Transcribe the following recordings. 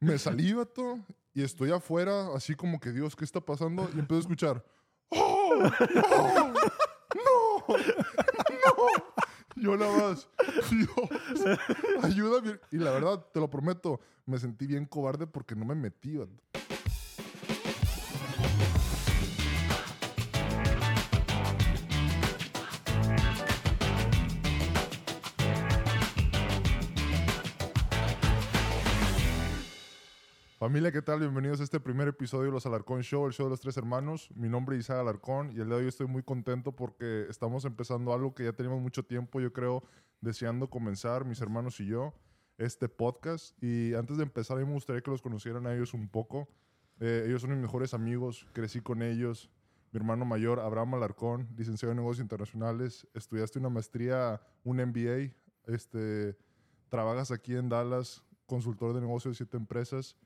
Me salí, vato, y estoy afuera, así como que, Dios, ¿qué está pasando? Y empiezo a escuchar, ¡Oh! ¡No! ¡No! ¡No! Yo nada más, Dios, ayúdame. Y la verdad, te lo prometo, me sentí bien cobarde porque no me metí, vato. Familia, ¿qué tal? Bienvenidos a este primer episodio de Los Alarcón Show, el show de los tres hermanos. Mi nombre es Isaac Alarcón y el día de hoy estoy muy contento porque estamos empezando algo que ya teníamos mucho tiempo, yo creo, deseando comenzar, mis hermanos y yo, este podcast. Y antes de empezar, a mí me gustaría que los conocieran a ellos un poco. Eh, ellos son mis mejores amigos, crecí con ellos. Mi hermano mayor, Abraham Alarcón, licenciado en negocios internacionales, estudiaste una maestría, un MBA, este, trabajas aquí en Dallas, consultor de negocios de siete empresas.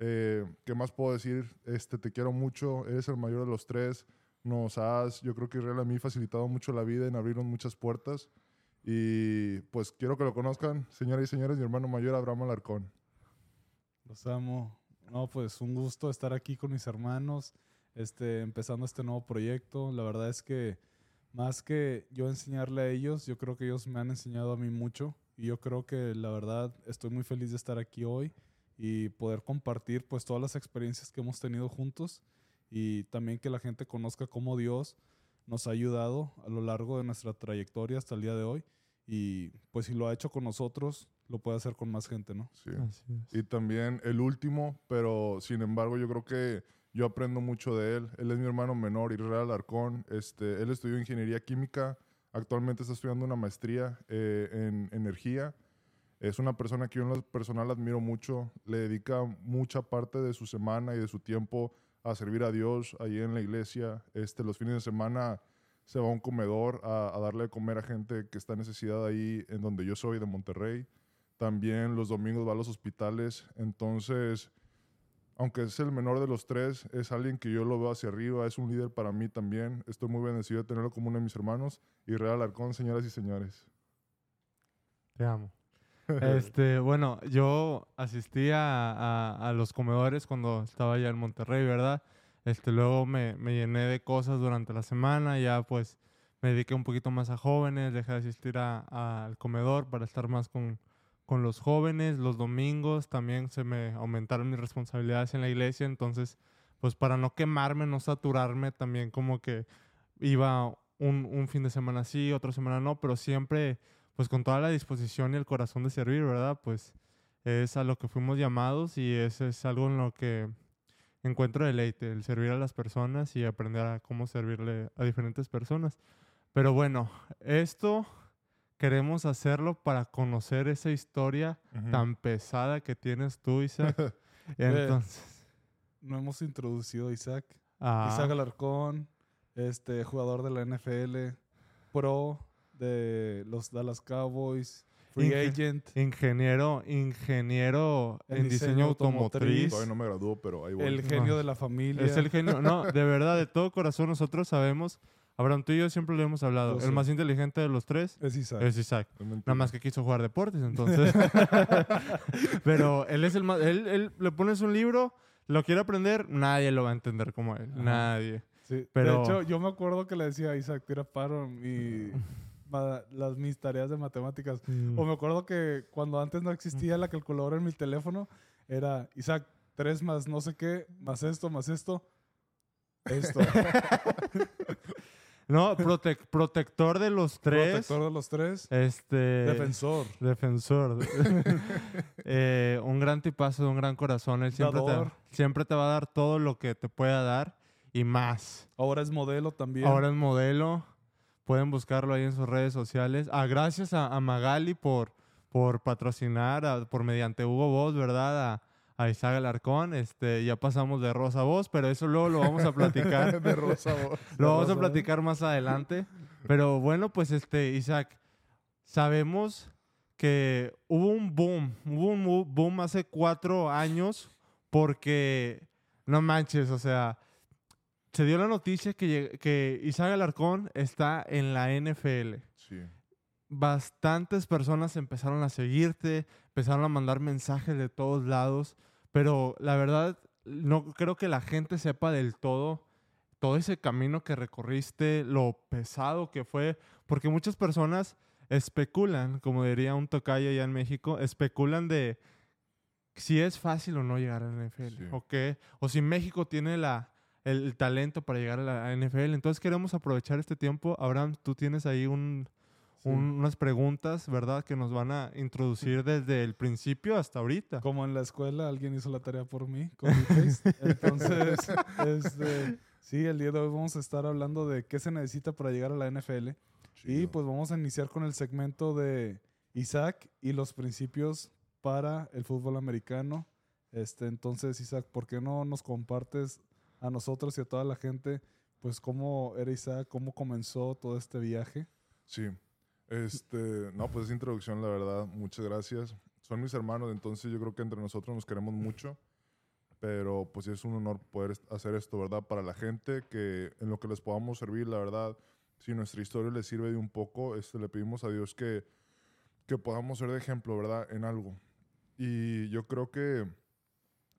Eh, ¿Qué más puedo decir? Este, te quiero mucho, eres el mayor de los tres. Nos has, yo creo que Israel a mí facilitado mucho la vida, en abrirnos muchas puertas. Y pues quiero que lo conozcan, señoras y señores, mi hermano mayor Abraham Alarcón. Los amo. No, pues un gusto estar aquí con mis hermanos, este, empezando este nuevo proyecto. La verdad es que más que yo enseñarle a ellos, yo creo que ellos me han enseñado a mí mucho. Y yo creo que la verdad estoy muy feliz de estar aquí hoy y poder compartir pues todas las experiencias que hemos tenido juntos y también que la gente conozca cómo Dios nos ha ayudado a lo largo de nuestra trayectoria hasta el día de hoy y pues si lo ha hecho con nosotros lo puede hacer con más gente, ¿no? Sí. Y también el último, pero sin embargo yo creo que yo aprendo mucho de él. Él es mi hermano menor, Israel Alarcón. Este, él estudió ingeniería química, actualmente está estudiando una maestría eh, en energía es una persona que yo en lo personal admiro mucho, le dedica mucha parte de su semana y de su tiempo a servir a Dios ahí en la iglesia. Este, los fines de semana se va a un comedor a, darle de comer a gente que está en necesidad ahí en donde yo soy, de Monterrey. También los domingos va a los hospitales. Entonces, aunque es el menor de los tres, es alguien que yo lo veo hacia arriba, es un líder para mí también. Estoy muy bendecido de tenerlo como uno de mis hermanos. Y Real Arcón, señoras y señores. Te amo. Este, bueno, yo asistí a, los comedores cuando estaba allá en Monterrey, ¿verdad? Este, luego me, llené de cosas durante la semana, ya pues me dediqué un poquito más a jóvenes, dejé de asistir al comedor para estar más con, con los jóvenes. Los domingos también se me aumentaron mis responsabilidades en la iglesia, entonces, pues para no quemarme, no saturarme, también como que iba un, un fin de semana sí, otra semana no, pero siempre pues con toda la disposición y el corazón de servir, ¿verdad? Pues es a lo que fuimos llamados y eso es algo en lo que encuentro deleite, el servir a las personas y aprender a cómo servirle a diferentes personas. Pero bueno, esto queremos hacerlo para conocer esa historia tan pesada que tienes tú, Isaac. Entonces, no hemos introducido a Isaac. Ah. Isaac Alarcón, este jugador de la NFL, pro, de los Dallas Cowboys, free agent. Ingeniero, ingeniero en, diseño, automotriz. Todavía no me graduó, pero ahí voy. El genio de la familia. Es el genio. No, de verdad, de todo corazón nosotros sabemos. Abraham, tú y yo siempre lo hemos hablado. el más inteligente de los tres es Isaac. Es Isaac. Nada más que quiso jugar deportes, entonces. pero él es el más. Él, él, le pones un libro, lo quiere aprender, nadie lo va a entender como él. Nadie. Sí. Pero... De hecho, yo me acuerdo que le decía a Isaac, tira paro y las, mis tareas de matemáticas. Mm. O me acuerdo que cuando antes no existía la calculadora en mi teléfono, era Isaac, tres más no sé qué, más esto, más esto, esto. no, protector de los tres. Protector de los tres. Este. Defensor. Defensor. Eh, un gran tipazo, un gran corazón. Él siempre te, siempre te va a dar todo lo que te pueda dar y más. Ahora es modelo también. Ahora es modelo. Pueden buscarlo ahí en sus redes sociales. Ah, gracias a, Magali por, por patrocinar, por mediante Hugo Voz, ¿verdad? A, a Isaac Alarcón. Este, ya pasamos de Rosa Voz, pero eso luego lo vamos a platicar. de Rosa Voz. Lo vamos a platicar más adelante. Pero bueno, pues este, Isaac, sabemos que hubo un boom, hubo un boom hace cuatro años porque, no manches, o sea, se dio la noticia que, que Isaac Alarcón está en la NFL. Sí. Bastantes personas empezaron a seguirte, empezaron a mandar mensajes de todos lados pero la verdad, no creo que la gente sepa del todo todo ese camino que recorriste, lo pesado que fue, porque muchas personas especulan, como diría un tocayo allá en México, especulan de si es fácil o no llegar a la NFL, Sí. o, qué, o si México tiene la, el, talento para llegar a la NFL. Entonces queremos aprovechar este tiempo. Abraham, tú tienes ahí un, Sí. un- unas preguntas, ¿verdad? Que nos van a introducir desde el principio hasta ahorita. Como en la escuela, alguien hizo la tarea por mí. Entonces, este, sí, el día de hoy vamos a estar hablando de qué se necesita para llegar a la NFL. Y pues vamos a iniciar con el segmento de Isaac y los principios para el fútbol americano. Este, entonces, Isaac, ¿por qué no nos compartes a nosotros y a toda la gente, pues cómo era Isaac, cómo comenzó todo este viaje? Sí. Este, no, pues esa introducción, la verdad, muchas gracias. Son mis hermanos, entonces yo creo que entre nosotros nos queremos mucho. Pero pues es un honor poder hacer esto, ¿verdad? Para la gente, que en lo que les podamos servir, la verdad, si nuestra historia les sirve de un poco, este, le pedimos a Dios que, que podamos ser de ejemplo, ¿verdad? En algo. Y yo creo que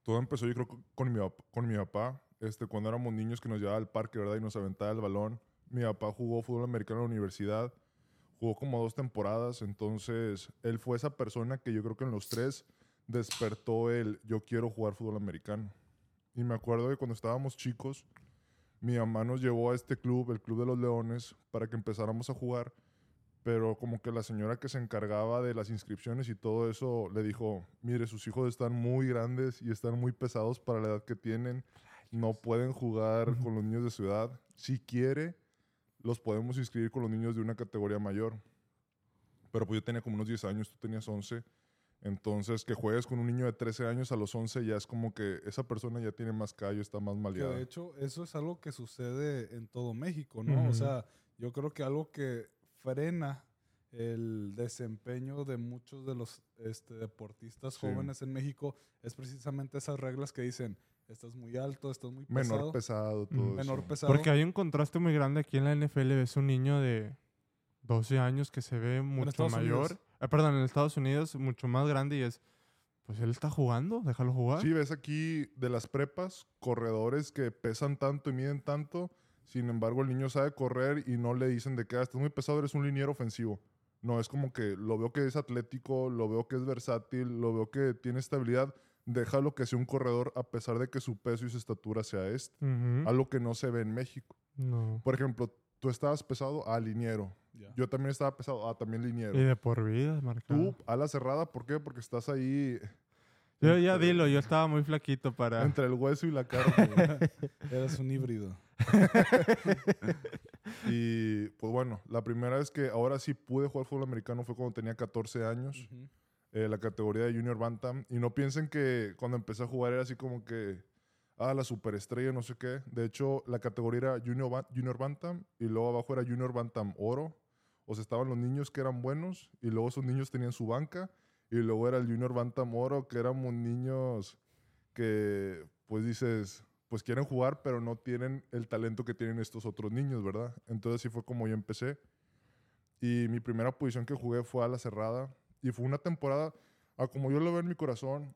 todo empezó, yo creo, con mi, con mi papá. Este, cuando éramos niños que nos llevaba al parque, ¿verdad? Y nos aventaba el balón. Mi papá jugó fútbol americano en la universidad jugó como dos temporadas, entonces él fue esa persona que yo creo que en los tres despertó el yo quiero jugar fútbol americano. Y me acuerdo que cuando estábamos chicos, mi mamá nos llevó a este club, el Club de los Leones, para que empezáramos a jugar, pero como que la señora que se encargaba de las inscripciones y todo eso le dijo, mire, sus hijos están muy grandes y están muy pesados para la edad que tienen, no pueden jugar con los niños de su edad. Si quiere, los podemos inscribir con los niños de una categoría mayor. Pero pues yo tenía como unos 10 años, tú tenías 11. Entonces, que juegues con un niño de 13 años a los 11 ya es como que esa persona ya tiene más callo, está más Que maleada. de hecho, eso es algo que sucede en todo México, ¿no? Ujú. O sea, yo creo que algo que frena el desempeño de muchos de los este, deportistas Sí. jóvenes en México es precisamente esas reglas que dicen, estás muy alto, estás muy Menor pesado, pesado, todo Mm. eso. menor pesado. Porque hay un contraste muy grande aquí en la NFL. Ves un niño de 12 años que se ve mucho mayor. Ah, perdón, en Estados Unidos mucho más grande y es, pues él está jugando, déjalo jugar. Sí, ves aquí de las prepas, corredores que pesan tanto y miden tanto, sin embargo el niño sabe correr y no le dicen de que "Ah, estás muy pesado, eres un liniero ofensivo. No, es como que lo veo que es atlético, lo veo que es versátil, lo veo que tiene estabilidad, déjalo que sea un corredor a pesar de que su peso y su estatura sea este. Algo que no se ve en México. No. Por ejemplo, tú estabas pesado a liniero. Ya. Yo también estaba pesado a también liniero. Y de por vida, marcado. Tú, ala cerrada, ¿por qué? Porque estás ahí Yo ya entre- dilo, yo estaba muy flaquito para... entre el hueso y la carne. Eres un híbrido. Y pues bueno, la primera vez que ahora sí pude jugar fútbol americano fue cuando tenía 14 años. Eh, la categoría de Junior Bantam. Y no piensen que cuando empecé a jugar era así como que, ah, la superestrella, no sé qué. De hecho, la categoría era Junior, Junior Bantam y luego abajo era Junior Bantam Oro. O sea, estaban los niños que eran buenos y luego esos niños tenían su banca. Y luego era el Junior Bantam Oro, que éramos niños que, pues dices, pues quieren jugar, pero no tienen el talento que tienen estos otros niños, ¿verdad? Entonces así fue como yo empecé. Y mi primera posición que jugué fue a la cerrada. Y fue una temporada, a como yo lo veo en mi corazón,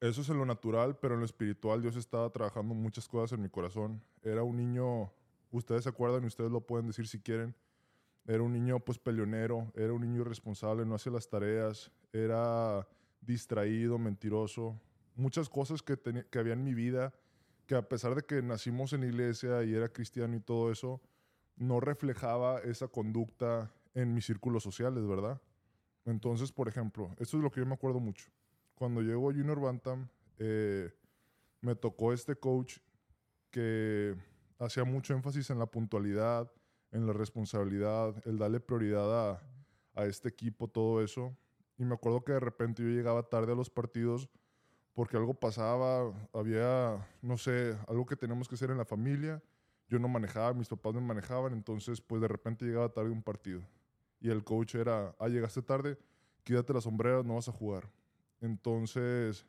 eso es en lo natural, pero en lo espiritual Dios estaba trabajando muchas cosas en mi corazón. Era un niño, ustedes se acuerdan y ustedes lo pueden decir si quieren, era un niño pues peleonero, era un niño irresponsable, no hacía las tareas, era distraído, mentiroso, muchas cosas que, que había en mi vida que a pesar de que nacimos en iglesia y era cristiano y todo eso, no reflejaba esa conducta en mis círculos sociales, ¿verdad? Entonces, por ejemplo, esto es lo que yo me acuerdo mucho. Cuando llegó Junior Bantam, eh, me tocó este coach que hacía mucho énfasis en la puntualidad, en la responsabilidad, el darle prioridad a, este equipo, todo eso. Y me acuerdo que de repente yo llegaba tarde a los partidos porque algo pasaba, había, no sé, algo que teníamos que hacer en la familia. Yo no manejaba, mis papás me manejaban, entonces pues de repente llegaba tarde un partido. Y el coach era, ah, llegaste tarde, quítate las sombreras, no vas a jugar. Entonces,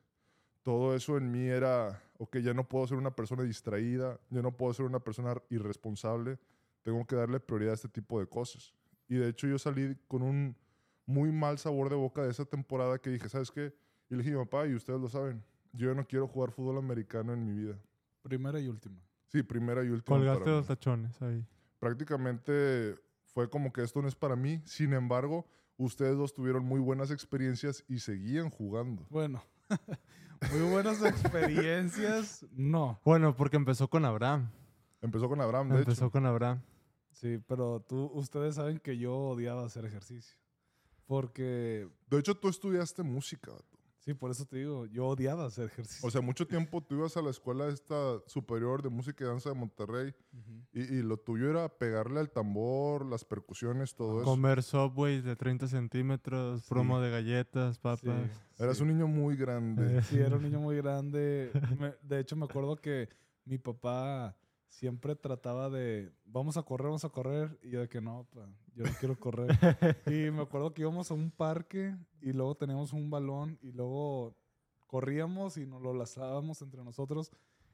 todo eso en mí era, ok, ya no puedo ser una persona distraída, ya no puedo ser una persona irresponsable, tengo que darle prioridad a este tipo de cosas. Y de hecho yo salí con un muy mal sabor de boca de esa temporada que dije, ¿sabes qué? Y le dije, papá, y ustedes lo saben, yo no quiero jugar fútbol americano en mi vida. Primera y última. Sí, primera y última. Colgaste los tachones ahí. Prácticamente fue como que esto no es para mí. Sin embargo, ustedes dos tuvieron muy buenas experiencias y seguían jugando. Bueno, muy buenas experiencias. No. Bueno, porque empezó con Abraham. Empezó con Abraham, de Empezó hecho. con Abraham. Sí, pero tú, ustedes saben que yo odiaba hacer ejercicio. Porque, De hecho, tú estudiaste música. Sí, por eso te digo, yo odiaba hacer ejercicio. O sea, mucho tiempo tú ibas a la escuela esta superior de música y danza de Monterrey y, y lo tuyo era pegarle al tambor, las percusiones, todo eso. Comer Subways de 30 centímetros, Sí. promo de galletas, papas. Sí, Eras sí. un niño muy grande. Sí, era un niño muy grande. Me- de hecho, me acuerdo que mi papá siempre trataba de, vamos a correr, vamos a correr. Y yo de que no, pa, yo no quiero correr. y me acuerdo que íbamos a un parque y luego teníamos un balón y luego corríamos y nos lo lanzábamos entre nosotros.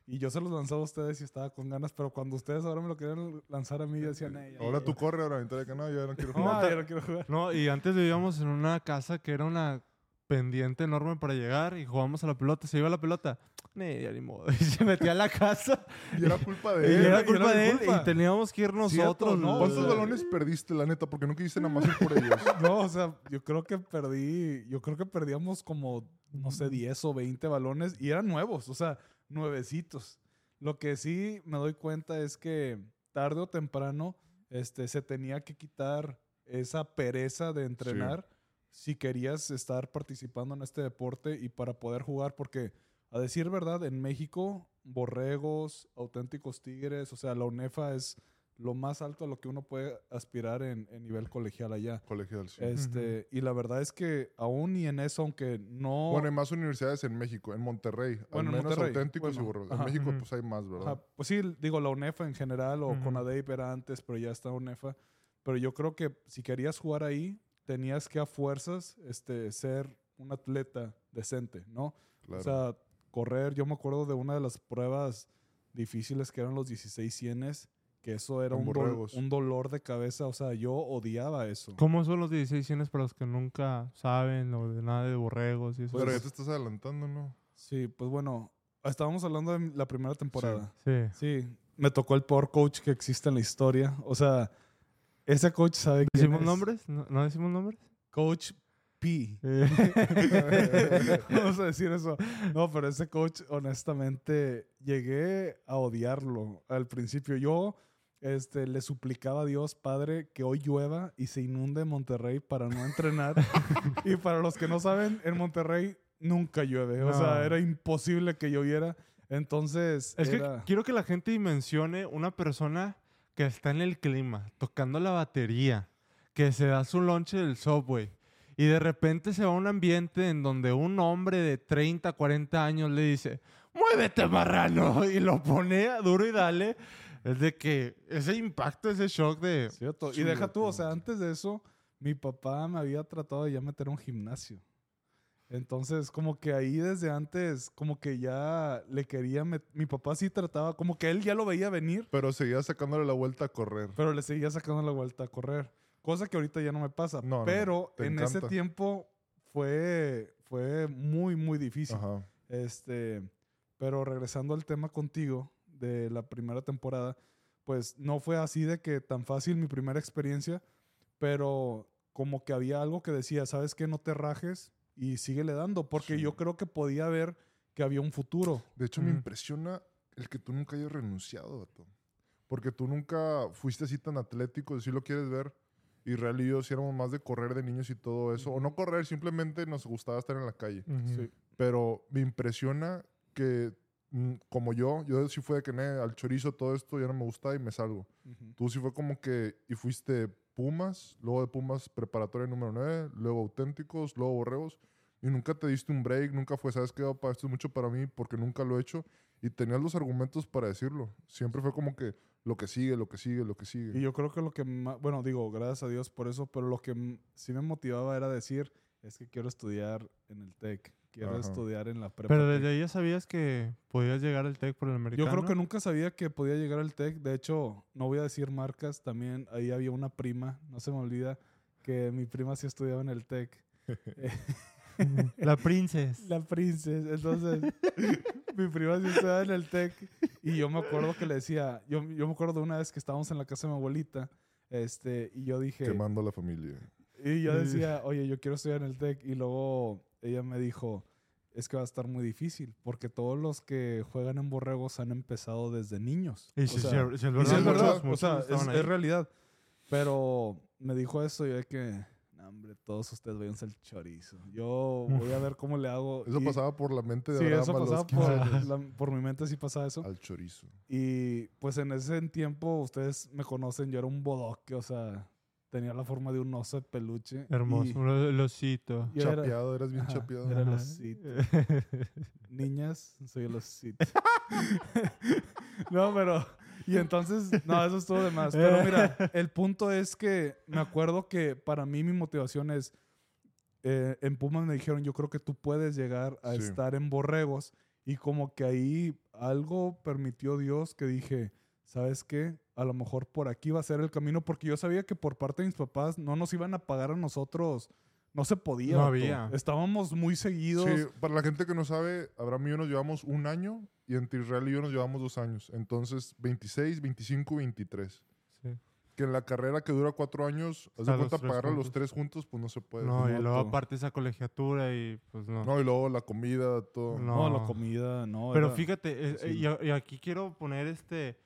Y yo se los lanzaba a ustedes y estaba con ganas, pero cuando ustedes ahora me lo querían lanzar a mí, decían, "Ey, ya, Ahora ya, tú corres, ahora de que no, yo ya no quiero No, jugar. No, ya no quiero jugar. No, y antes vivíamos en una casa que era una pendiente enorme para llegar y jugábamos a la pelota. Se iba la pelota. Ni, ya ni modo. Y se metía a la casa. Y era culpa y de Y él. era era culpa de él. culpa. Y teníamos que ir nosotros. ¿no? ¿Cuántos balones perdiste, la neta? Porque no quisiste nada más ir por ellos. No, o sea, yo creo que perdí, yo creo que perdíamos como, no sé, 10 o 20 balones y eran nuevos, o sea, nuevecitos. Lo que sí me doy cuenta es que tarde o temprano este, se tenía que quitar esa pereza de entrenar si querías estar participando en este deporte y para poder jugar, porque a decir verdad, en México, borregos, auténticos tigres, o sea, la UNEFA es lo más alto a lo que uno puede aspirar en, en nivel colegial allá. Colegial, sí. Este, Y la verdad es que aún y en eso, aunque no... Bueno, hay más universidades en México, en Monterrey. Bueno, al en menos Monterrey, auténticos bueno, y borregos. En ajá. México, Ujú. pues hay más, ¿verdad? Ajá, pues sí, digo, la UNEFA en general o Ujú. CONADEIP era antes, pero ya está UNEFA. Pero yo creo que si querías jugar ahí, tenías que a fuerzas este, ser un atleta decente, ¿no? Claro. O sea, correr, yo me acuerdo de una de las pruebas difíciles que eran los 16 cienes, que eso era un, borregos. un dolor de cabeza, o sea, yo odiaba eso. ¿Cómo son los 16 cienes para los que nunca saben o de nada de borregos y eso? Pero ya te estás adelantando, ¿no? Sí, pues bueno, estábamos hablando de la primera temporada. Sí. Sí, me tocó el peor coach que existe en la historia. O sea, ese coach sabe quién ¿Decimos es. nombres? ¿No, no decimos nombres? Coach P. Eh, Vamos a decir eso. No, pero ese coach, honestamente, llegué a odiarlo al principio. Yo este, le suplicaba a Dios, Padre, que hoy llueva y se inunde Monterrey para no entrenar. y para los que no saben, en Monterrey nunca llueve. O No. sea, era imposible que lloviera. Entonces, Es que era- quiero que la gente dimensione una persona que está en el clima, tocando la batería, que se da su lonche del subway y de repente se va a un ambiente en donde un hombre de 30, 40 años le dice, muévete marrano, y lo pone a duro y dale. Es de que ese impacto, ese shock de... Cierto. Y deja tú, o sea, antes de eso, mi papá me había tratado de ya meter a un gimnasio. Entonces, como que ahí desde antes, como que ya le quería, met- mi papá sí trataba, como que él ya lo veía venir, Pero seguías sacándole la vuelta a correr. pero le seguía sacando la vuelta a correr. Cosa que ahorita ya no me pasa. No, no, no, pero te en ese encanta. tiempo fue, fue muy, muy difícil. Ajá. Este, pero regresando al tema contigo de la primera temporada, pues no fue así de que tan fácil mi primera experiencia, pero como que había algo que decía, ¿sabes qué? No te rajes y síguele dando, porque Sí. yo creo que podía ver que había un futuro. De hecho, me Ujú. impresiona el que tú nunca hayas renunciado, vato. Porque tú nunca fuiste así tan atlético, si lo quieres ver. Y Real y yo sí éramos más de correr de niños y todo eso. O no correr, simplemente nos gustaba estar en la calle. Ujú. Sí. Pero me impresiona que, mm, como yo, yo sí fue de que "Ne, al chorizo todo esto ya no me gusta y me salgo. Ujú. Tú sí fue como que, y fuiste Pumas, luego de Pumas preparatoria número 9, luego auténticos, luego borreos, y nunca te diste un break, nunca fue, sabes qué, Opa, esto es mucho para mí porque nunca lo he hecho, y tenías los argumentos para decirlo. Siempre fue como que lo que sigue, lo que sigue, lo que sigue. Y yo creo que lo que más, bueno, digo, gracias a Dios por eso, pero lo que m- sí me motivaba era decir, es que quiero estudiar en el TEC, quiero Ajá. estudiar en la prepa. Pero TEC". desde ahí ya sabías que podías llegar al TEC por el americano. Yo creo que nunca sabía que podía llegar al TEC. De hecho, no voy a decir marcas. También ahí había una prima, no se me olvida, que mi prima sí estudiaba en el TEC. La princess. La princesa. Entonces, mi prima sí estaba en el TEC y yo me acuerdo que le decía, yo, yo me acuerdo de una vez que estábamos en la casa de mi abuelita, este, y yo dije, Quemando a la familia. y yo decía, oye, yo quiero estudiar en el TEC, y luego ella me dijo, es que va a estar muy difícil, porque todos los que juegan en borregos han empezado desde niños. Y O si, sea, si- si es y verdad, sí es verdad, muchos o sea, es, es realidad. Pero me dijo eso y yo de que, "No, hombre, todos ustedes váyanse al chorizo. Yo voy a ver cómo le hago. Eso Y- pasaba por la mente de Sí, Abraham eso a los pasaba 15 por, años. la- por mi mente, sí pasaba eso. Al chorizo. Y pues en ese tiempo, ustedes me conocen, yo era un bodoque, o sea, tenía la forma de un oso de peluche. Hermoso. Un el osito. chapeado, eras bien Ajá, chapeado. era el osito. Niñas, soy el osito. no, pero... Y entonces, no, eso estuvo de más. Pero mira, el punto es que me acuerdo que para mí mi motivación es... eh, en Pumas me dijeron, yo creo que tú puedes llegar a Sí. estar en Borregos. Y como que ahí algo permitió Dios que dije, ¿sabes qué? A lo mejor por aquí va a ser el camino, porque yo sabía que por parte de mis papás no nos iban a pagar a nosotros. No se podía. No había. Estábamos muy seguidos. Sí, para la gente que no sabe, Abraham y yo nos llevamos un año y entre Israel y yo nos llevamos dos años. Entonces, 26, 25, 23. Sí. Que en la carrera que dura cuatro años, haz de cuenta tres pagar a los juntos. tres juntos, pues no se puede. No, y luego aparte esa colegiatura y pues no. No, y luego la comida, todo. No. No, la comida, no. Pero era- fíjate, eh, sí. eh, y, y aquí quiero poner este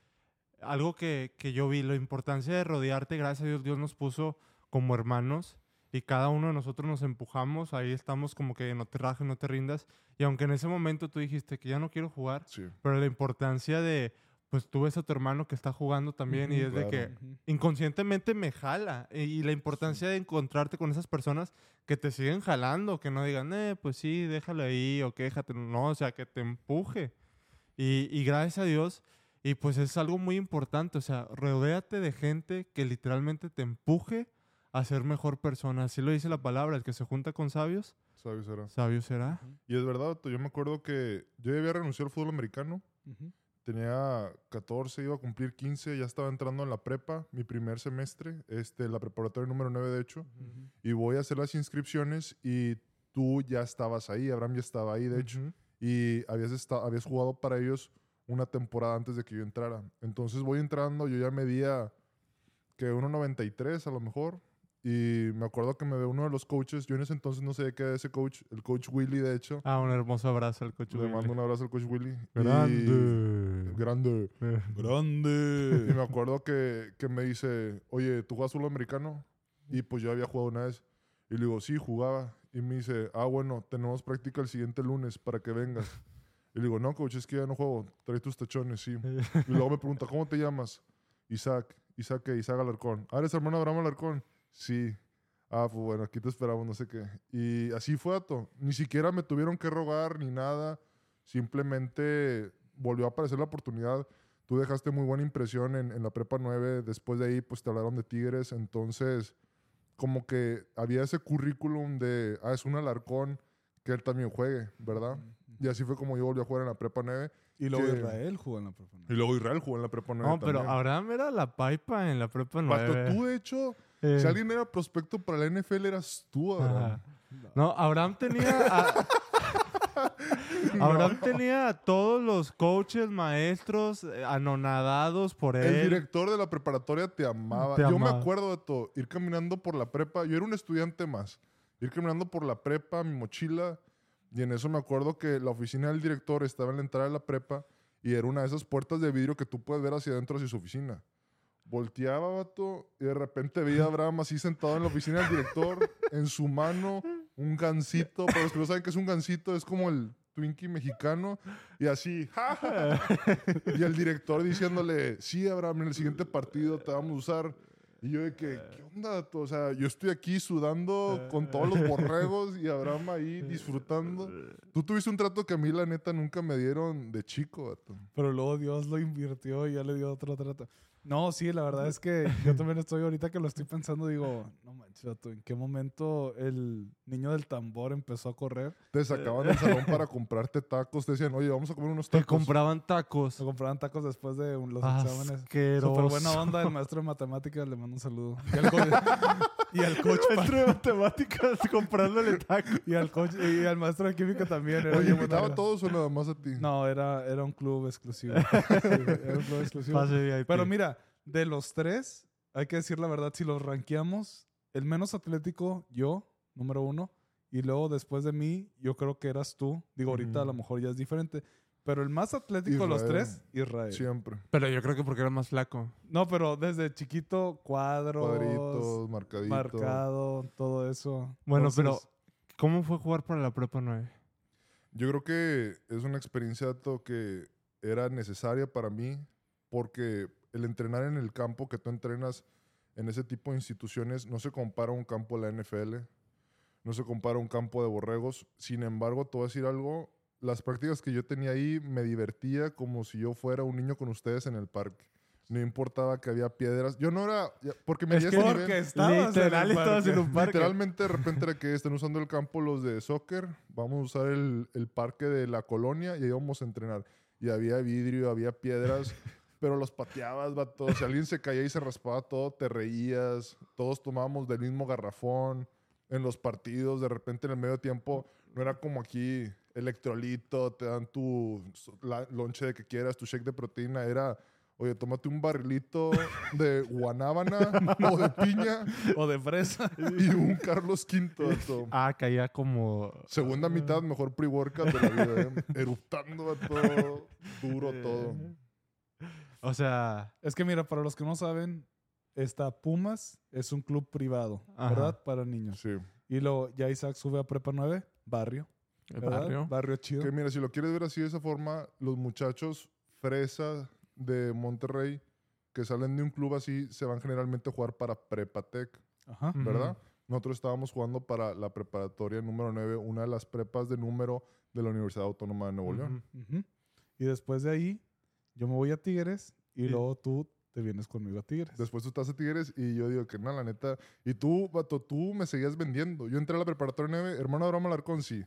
algo que, que yo vi, la importancia de rodearte, gracias a Dios, Dios nos puso como hermanos y cada uno de nosotros nos empujamos, ahí estamos como que no te rajes, no te rindas, y aunque en ese momento tú dijiste que ya no quiero jugar, Sí. pero la importancia de, pues tú ves a tu hermano que está jugando también y es de que inconscientemente me jala. Y, y la importancia de encontrarte con esas personas que te siguen jalando, que no digan, eh, pues sí, déjalo ahí o quéjate. No, o sea, que te empuje. Y, y gracias a Dios, y pues es algo muy importante, o sea, rodéate de gente que literalmente te empuje a ser mejor persona. Así lo dice la palabra, el que se junta con sabios, ¿Sabes? Era. sabio será. Y es verdad, yo me acuerdo que yo ya había renunciado al fútbol americano. Ujú. Tenía 14, iba a cumplir 15, ya estaba entrando en la prepa, mi primer semestre, este, la preparatoria número 9 de hecho, y voy a hacer las inscripciones y tú ya estabas ahí, Abraham ya estaba ahí, de hecho, y habías, habías jugado para ellos una temporada antes de que yo entrara. Entonces voy entrando, yo ya medía que 1.93 a lo mejor, y me acuerdo que me ve uno de los coaches, yo en ese entonces no sabía qué era ese coach, el coach Willy de hecho, Ah, un hermoso abrazo al coche. le mando un abrazo al coach Willy. y- Grande. grande. Y Grande. me acuerdo que, que me dice, oye, ¿tú juegas fútbol americano? Y pues yo había jugado una vez. Y le digo, sí, jugaba. Y me dice, ah, bueno, tenemos práctica el siguiente lunes para que vengas. Y le digo, no, coach, es que ya no juego. Trae tus tachones, sí. Y luego me pregunta, ¿cómo te llamas? Isaac. Isaac, ¿qué? Isaac Alarcón. Ah, ¿eres hermano de Abraham Alarcón? Sí. Ah, pues bueno, aquí te esperamos, no sé qué. Y así fue, Ato. Ni siquiera me tuvieron que rogar ni nada. Simplemente volvió a aparecer la oportunidad. Tú dejaste muy buena impresión en, en la prepa 9. Después de ahí, pues te hablaron de Tigres. Entonces, como que había ese currículum de, ah, es un Alarcón que él también juegue, ¿verdad? Y así fue como yo volví a jugar en la prepa 9. Y luego que- Israel jugó en la prepa. Y luego Israel jugó en la prepa 9. No, pero también. Abraham era la paipa en la prepa Vato, 9. tú, de hecho, Eh, si alguien era prospecto para la NFL, eras tú, Abraham. No, Abraham tenía. a- Abraham tenía a todos los coaches, maestros, eh, anonadados por El él. director de la preparatoria te amaba. Te yo me acuerdo de todo. Ir caminando por la prepa. Yo era un estudiante más. Ir caminando por la prepa, mi mochila. Y en eso me acuerdo que la oficina del director estaba en la entrada de la prepa. Y era una de esas puertas de vidrio que tú puedes ver hacia adentro, hacia su oficina. Volteaba, vato, y de repente veía a Abraham así sentado en la oficina del director, en su mano, un gansito. Para los que no saben qué es un gansito, es como el Twinkie mexicano. Y así, ¡ja! Y el director diciéndole, sí, Abraham, en el siguiente partido te vamos a usar. Y yo de que, ¿qué onda? O sea, yo estoy aquí sudando con todos los borregos y Abraham ahí disfrutando. Tú tuviste un trato que a mí, la neta, nunca me dieron de chico. Pero luego Dios lo invirtió y ya le dio otro trato. No, sí, la verdad es que yo también estoy ahorita que lo estoy pensando, digo, no manches, ¿en qué momento el niño del tambor empezó a correr? Te sacaban del salón para comprarte tacos. Te decían, oye, vamos a comer unos Te tacos. compraban tacos. Se compraban tacos después de un- los Ah, exámenes. Asqueroso. Súper buena onda, el maestro de matemáticas, le mando un saludo. Y al, co- y al coach, pa- Maestro de matemáticas comprándole tacos. y al coach, y al maestro de química también. Era Oye, ¿invitaba a todos o nada más a ti? No, era, era un club exclusivo. Sí, era un club exclusivo. Pase VIP. Pero mira, de los tres, hay que decir la verdad, si los rankeamos, el menos atlético, yo, número uno, y luego después de mí, yo creo que eras tú. Digo, ahorita a lo mejor ya es diferente. Pero el más atlético de los Israel. tres, Israel. Siempre. Pero yo creo que porque era más flaco. No, pero desde chiquito, cuadros, Cuadritos, marcaditos. marcado, todo eso. Bueno, Entonces, pero ¿cómo fue jugar para la prepa 9? Yo creo que es una experiencia que era necesaria para mí porque el entrenar en el campo que tú entrenas en ese tipo de instituciones no se compara a un campo de la NFL, no se compara a un campo de borregos. Sin embargo, te voy a decir algo, las prácticas que yo tenía ahí me divertía como si yo fuera un niño con ustedes en el parque. No importaba que había piedras. Yo no era... Porque me Es que ese Porque nivel. estabas Literal, en estabas en un parque. Literalmente de repente era que estén usando el campo los de soccer, vamos a usar el, el parque de la colonia y ahí vamos a entrenar. Y había vidrio, había piedras, pero los pateabas, vato. Si alguien se caía y se raspaba todo, te reías. Todos tomábamos del mismo garrafón. En los partidos, de repente en el medio tiempo, no era como aquí electrolito, te dan tu lonche de que quieras, tu shake de proteína. Era, oye, tómate un barrilito de guanábana o de piña O de fresa. y un Carlos V. vato. Ah, caía como... Segunda mitad, mejor pre-workout de la vida. ¿eh? Eruptando a todo, duro todo. O sea, Es que mira, para los que no saben, está Pumas, es un club privado, Ajá. ¿verdad? Para niños. Sí. Y luego ya Isaac sube a Prepa 9, barrio. el ¿verdad? barrio. Barrio chido. Que mira, si lo quieres ver así de esa forma, los muchachos fresa de Monterrey que salen de un club así se van generalmente a jugar para Prepatec, Ajá. ¿verdad? Nosotros estábamos jugando para la preparatoria número 9, una de las prepas de número de la Universidad Autónoma de Nuevo León. Y después de ahí, yo me voy a Tigres y Y- luego tú te vienes conmigo a Tigres. Después tú estás a Tigres y yo digo que no, la neta. Y tú, vato, tú me seguías vendiendo. Yo entré a la preparatoria 9, hermano de Abraham Alarcón, sí.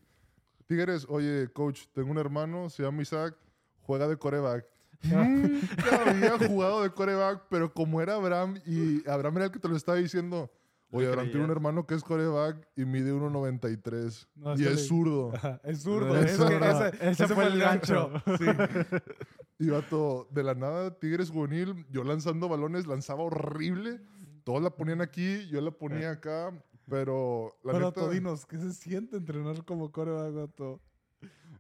Tigres, oye, coach, tengo un hermano, se llama Isaac, juega de coreback. Nunca había jugado de coreback, pero como era Abraham y Abraham era el que te lo estaba diciendo, oye, Abraham tiene un hermano que es coreback y mide 1.93 No, y es zurdo. Es zurdo. Es zurdo. ese, Ese fue el gancho. Sí. Y vato, de la nada, Tigres juvenil, yo lanzando balones, lanzaba horrible. Todos la ponían aquí, yo la ponía acá, pero la Pero neta, Todinos, ¿qué se siente entrenar como coreback, vato?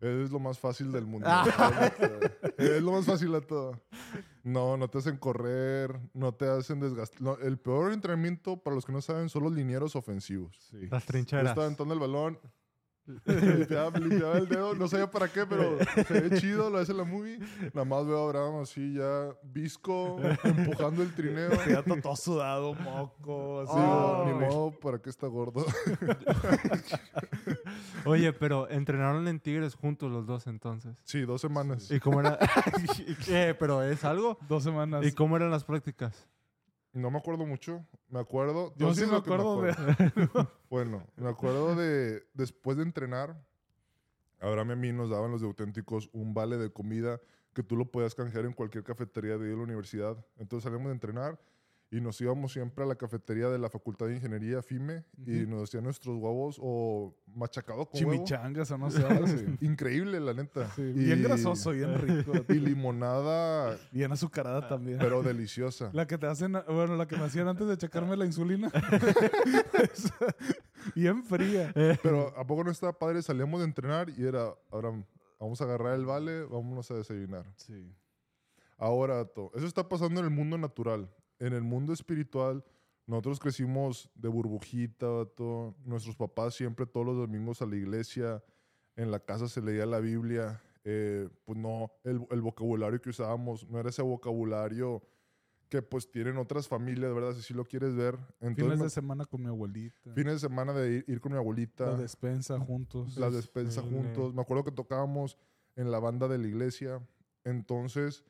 es lo más fácil del mundo. Ah. es lo más fácil de todo. No, no te hacen correr, no te hacen desgastar. el peor entrenamiento, para los que no saben, son los linieros ofensivos. Sí. Las Yo trincheras. estaba aventando el balón, limpiaba, limpiaba el dedo, no sabía para qué, pero se ve chido, lo hace la movie. Nada más veo a Abraham así ya visco, empujando el trineo. Vato, todo sudado, moco. así, ni modo, ¿para qué está gordo? Oye, pero entrenaron en Tigres juntos los dos entonces. Sí, dos semanas. ¿Y cómo era? ¿Y qué? ¿Pero es algo? Dos semanas. ¿Y cómo eran las prácticas? No me acuerdo mucho. Me acuerdo. Yo no sí me que acuerdo de... Bueno, me acuerdo de después de entrenar, Abraham y a mí nos daban los de auténticos un vale de comida que tú lo podías canjear en cualquier cafetería de la universidad. Entonces salíamos de entrenar y nos íbamos siempre a la cafetería de la Facultad de Ingeniería, FIME, y Ujú. nos hacían nuestros huevos o machacado con huevo. Chimichangas o no sé. algo así. Increíble, la neta. Sí, Y- bien grasoso, bien rico. Y limonada, Bien azucarada también. pero deliciosa. La que te hacen, bueno, la que me hacían antes de checarme la insulina. Bien fría. Pero ¿a poco no estaba padre? Salíamos de entrenar y era, ahora vamos a agarrar el vale, vámonos a desayunar. Sí. Ahora, eso está pasando en el mundo natural. En el mundo espiritual, nosotros crecimos de burbujita, vato. Nuestros papás siempre todos los domingos a la iglesia. En la casa se leía la Biblia. Eh, pues no, el, el vocabulario que usábamos no era ese vocabulario que pues tienen otras familias, ¿verdad? Si sí lo quieres ver. Entonces, Fines de semana con mi abuelita. fines de semana de ir, ir con mi abuelita La despensa juntos. la despensa juntos. Me acuerdo que tocábamos en la banda de la iglesia. Entonces,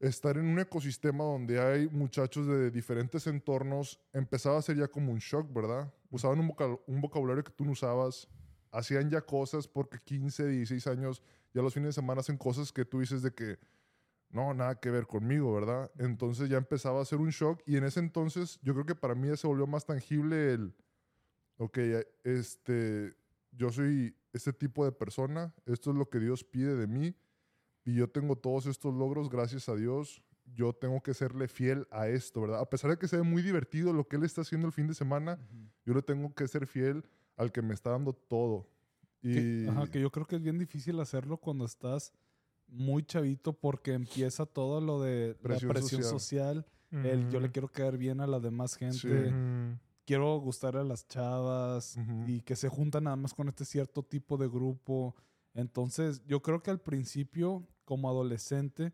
estar en un ecosistema donde hay muchachos de diferentes entornos empezaba a ser ya como un shock, ¿verdad? Usaban un, un vocabulario que tú no usabas, hacían ya cosas porque 15, 16 años, ya los fines de semana hacen cosas que tú dices de que no, nada que ver conmigo, ¿verdad? Entonces ya empezaba a ser un shock y en ese entonces yo creo que para mí ya se volvió más tangible el, ok, este, yo soy este tipo de persona, esto es lo que Dios pide de mí y yo tengo todos estos logros gracias a Dios, yo tengo que serle fiel a esto, ¿verdad? A pesar de que sea muy divertido lo que Él está haciendo el fin de semana, yo le tengo que ser fiel al que me está dando todo. Y Que, ajá, que yo creo que es bien difícil hacerlo cuando estás muy chavito porque empieza todo lo de Presión la presión social. social. El yo le quiero caer bien a la demás gente. Sí. Ujú. Quiero gustar a las chavas y que se juntan nada más con este cierto tipo de grupo. Entonces, yo creo que al principio, como adolescente,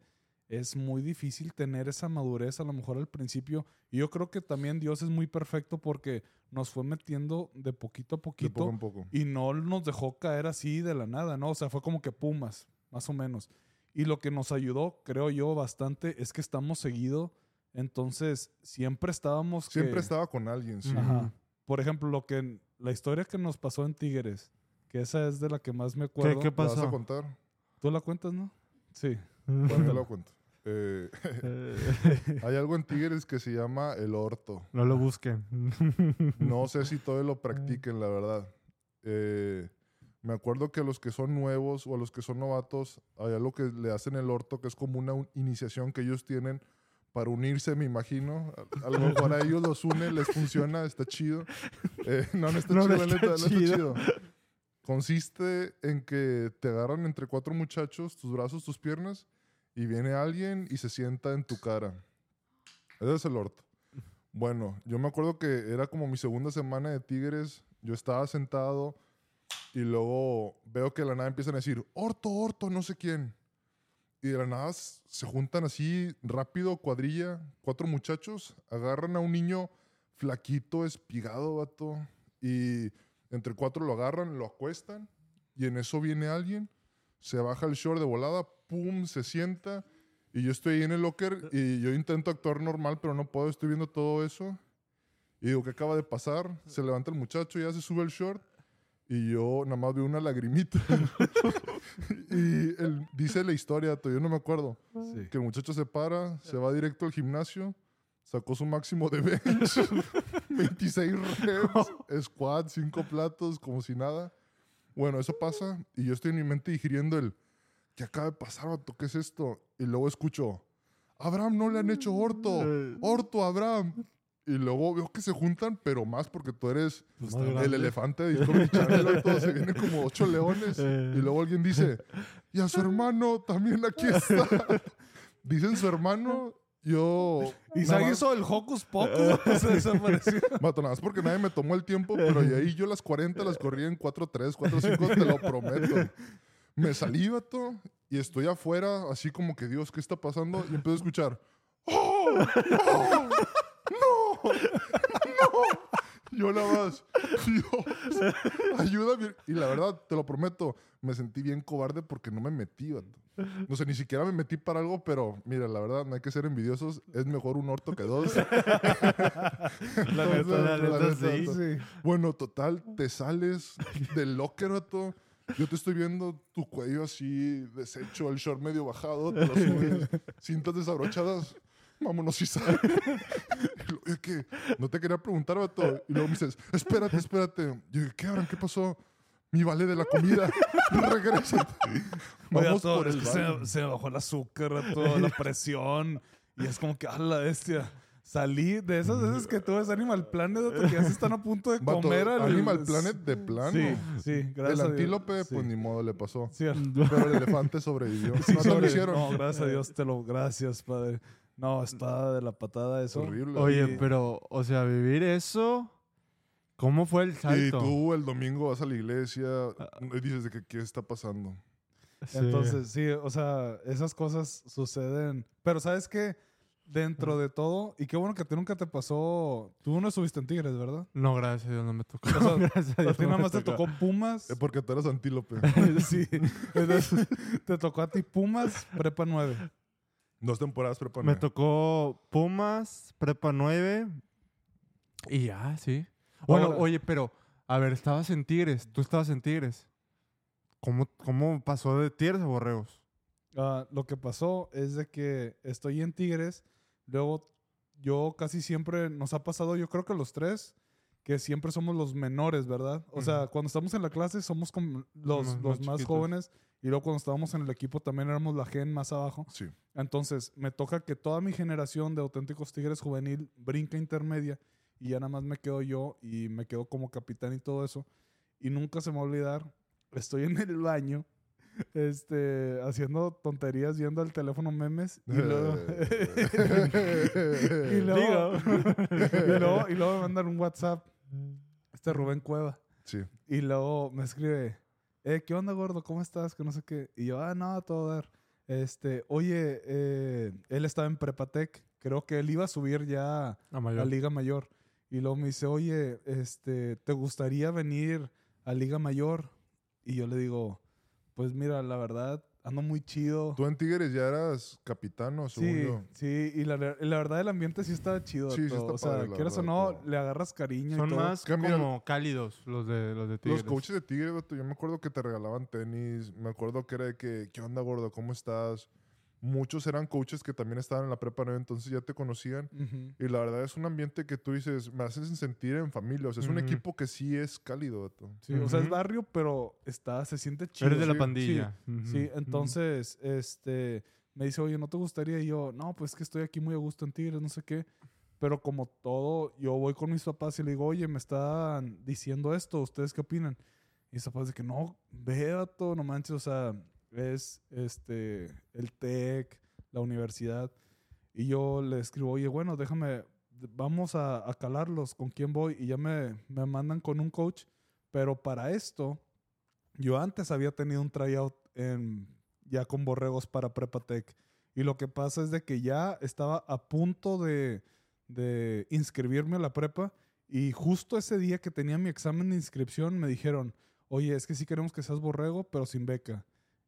es muy difícil tener esa madurez a lo mejor al principio. Y yo creo que también Dios es muy perfecto porque nos fue metiendo de poquito a de poquito poco en poco. y no nos dejó caer así de la nada, ¿no? O sea, fue como que pumas, más o menos. Y lo que nos ayudó, creo yo, bastante es que estamos seguido. Entonces, siempre estábamos. Siempre que- estaba con alguien, sí. Ajá. Por ejemplo, lo que la historia que nos pasó en Tigres, que esa es de la que más me acuerdo. qué ¿La vas a contar? ¿Tú la cuentas, no? Sí. Bueno, la cuento. Eh, hay algo en Tigres que se llama el orto. no lo busquen. No sé si todavía lo practiquen, la verdad. Eh, me acuerdo que a los que son nuevos o a los que son novatos, hay algo que le hacen el orto, que es como una un- iniciación que ellos tienen para unirse, me imagino. A, a lo mejor a ellos los une, les funciona, está chido. Eh, no, no está No, chido, no la neta, está no está chido. Consiste en que te agarran entre cuatro muchachos, tus brazos, tus piernas, y viene alguien y se sienta en tu cara. Ese es el orto. Bueno, yo me acuerdo que era como mi segunda semana de Tigres. Yo estaba sentado y luego veo que de la nada empiezan a decir, orto, orto, no sé quién. Y de la nada se juntan así rápido, cuadrilla, cuatro muchachos, agarran a un niño flaquito, espigado, vato, y entre cuatro lo agarran, lo acuestan, y en eso viene alguien, se baja el short de volada, pum, se sienta, y yo estoy ahí en el locker y yo intento actuar normal, pero no puedo, estoy viendo todo eso. Y digo, ¿qué acaba de pasar? Se levanta el muchacho, ya se sube el short. Y yo nada más veo una lagrimita. y él dice la historia, yo no me acuerdo. Sí. Que el muchacho se para, se va directo al gimnasio, sacó su máximo de bench, 26 reps, squat, 5 platos, como si nada. Bueno, eso pasa y yo estoy en mi mente digiriendo el, ¿qué acaba de pasar, vato? ¿Qué es esto? Y luego escucho, Abraham no le han hecho orto, orto, Abraham. Y luego veo que se juntan, pero más porque tú eres Más el grande. elefante de Discovery Channel, vato, se vienen como ocho leones. Eh. Y luego alguien dice, y a su hermano también aquí está. Dicen su hermano, yo... Y se hizo el Hocus Pocus, se desapareció. Vato, nada más porque nadie me tomó el tiempo, pero y ahí yo las 40 las corrí en 4.3, 4.5, te lo prometo. Me salí, vato, y estoy afuera, así como que, Dios, ¿qué está pasando? Y empiezo a escuchar, ¡Oh! ¡Oh! ¡No! Yo nada más, Dios, ayúdame. Y la verdad, te lo prometo, me sentí bien cobarde porque no me metí. No sé, ni siquiera me metí para algo, pero mira, la verdad, no hay que ser envidiosos. Es mejor un orto que dos. La neta, la neta, sí. Sí. Bueno, total, te sales del locker, vato. Yo te estoy viendo tu cuello así deshecho, el short medio bajado, te lo subes, cintas desabrochadas. Vámonos, Isa. Y "Oye, ¿qué? No te quería preguntar, vato. Y luego me dices, espérate, espérate. Yo dije, ¿qué, Abraham? ¿Qué pasó? Mi vale de la comida. Regresa. Vamos todo, por es el que se, se me bajó el azúcar, toda la presión. Y es como que, a la bestia. Salí de esas veces que tú ves Animal Planet, que ya se están a punto de Vato, comer al Animal Planet de plano. Sí, sí, gracias. el a Dios. antílope, Sí. pues ni modo le pasó. Cierto. Pero el elefante sobrevivió. Sí, no te lo sobre- hicieron. No, gracias a Dios te lo. Gracias, padre. No, está de la patada eso. Horrible. Oye, Sí. pero, o sea, vivir eso, ¿cómo fue el Y salto? tú el domingo vas a la iglesia Ah. y dices de que qué está pasando. Sí. Entonces, sí, o sea, esas cosas suceden. Pero ¿sabes qué? Dentro de todo, y qué bueno que a ti nunca te pasó. Tú no estuviste en Tigres, ¿verdad? No, gracias a Dios no me tocó. O sea, gracias a ti no nada más te tocó Pumas. Es porque tú eras antílope. sí. Entonces, te tocó a ti Pumas, Prepa 9. Dos temporadas prepa Me nueve. tocó Pumas, Prepa 9 y ya, sí. Bueno, Ahora- oye, pero, a ver, estabas en Tigres, tú estabas en Tigres. ¿Cómo, cómo pasó de Tigres a Borregos? Ah, lo que pasó es de que estoy en Tigres, luego yo casi siempre, nos ha pasado, yo creo que los tres, que siempre somos los menores, ¿verdad? O sea, cuando estamos en la clase somos como los, Más- los más más chiquitos. jóvenes y luego cuando estábamos en el equipo también éramos la gen más abajo. Sí. Entonces, me toca que toda mi generación de auténticos Tigres juvenil brinca intermedia y ya nada más me quedo yo y me quedo como capitán y todo eso. Y nunca se me va a olvidar, estoy en el baño este, haciendo tonterías, viendo el teléfono memes y luego, y, luego, y, luego, y luego me mandan un WhatsApp, este Rubén Cueva. sí. Y luego me escribe, eh, ¿qué onda, gordo? ¿Cómo estás? Que no sé qué. Y yo, ah, no, todo dar. Este, oye, eh, él estaba en Prepatec. Creo que él iba a subir ya A a. Liga Mayor. Y luego me dice, oye, este, ¿te gustaría venir a Liga Mayor? Y yo le digo, pues mira, la verdad, ando muy chido. Tú en Tigres ya eras capitano, según Sí, yo. sí, y la, la verdad el ambiente sí está chido. Sí, sí está o sea, quieras o no, todo. le agarras cariño Son y todo. más como cálidos los de, los de Tigres. Los coaches de Tigres, yo me acuerdo que te regalaban tenis. Me acuerdo que era de que, ¿qué onda, gordo? ¿Cómo estás? Muchos eran coaches que también estaban en la prepa 9, entonces ya te conocían. Y la verdad es un ambiente que tú dices, me haces sentir en familia. O sea, es un equipo que sí es cálido, o sea, es barrio, pero está, se siente chido. Eres de la sí, pandilla. Sí, entonces, este, me dice, oye, ¿no te gustaría? Y yo, no, pues es que estoy aquí muy a gusto en Tigres, no sé qué. Pero como todo, yo voy con mis papás y le digo, oye, me están diciendo esto, ¿ustedes qué opinan? Y mis papás de que, no, ve, vato, no manches, o sea, es, este, el TEC, la universidad. Y yo le escribo, oye, bueno, déjame, vamos a, a calarlos, ¿con quién voy? Y ya me, me mandan con un coach. Pero para esto, yo antes había tenido un tryout en, ya con borregos para Prepatec. Y lo que pasa es de que ya estaba a punto de, de inscribirme a la prepa. Y justo ese día que tenía mi examen de inscripción me dijeron, oye, es que sí queremos que seas borrego, pero sin beca.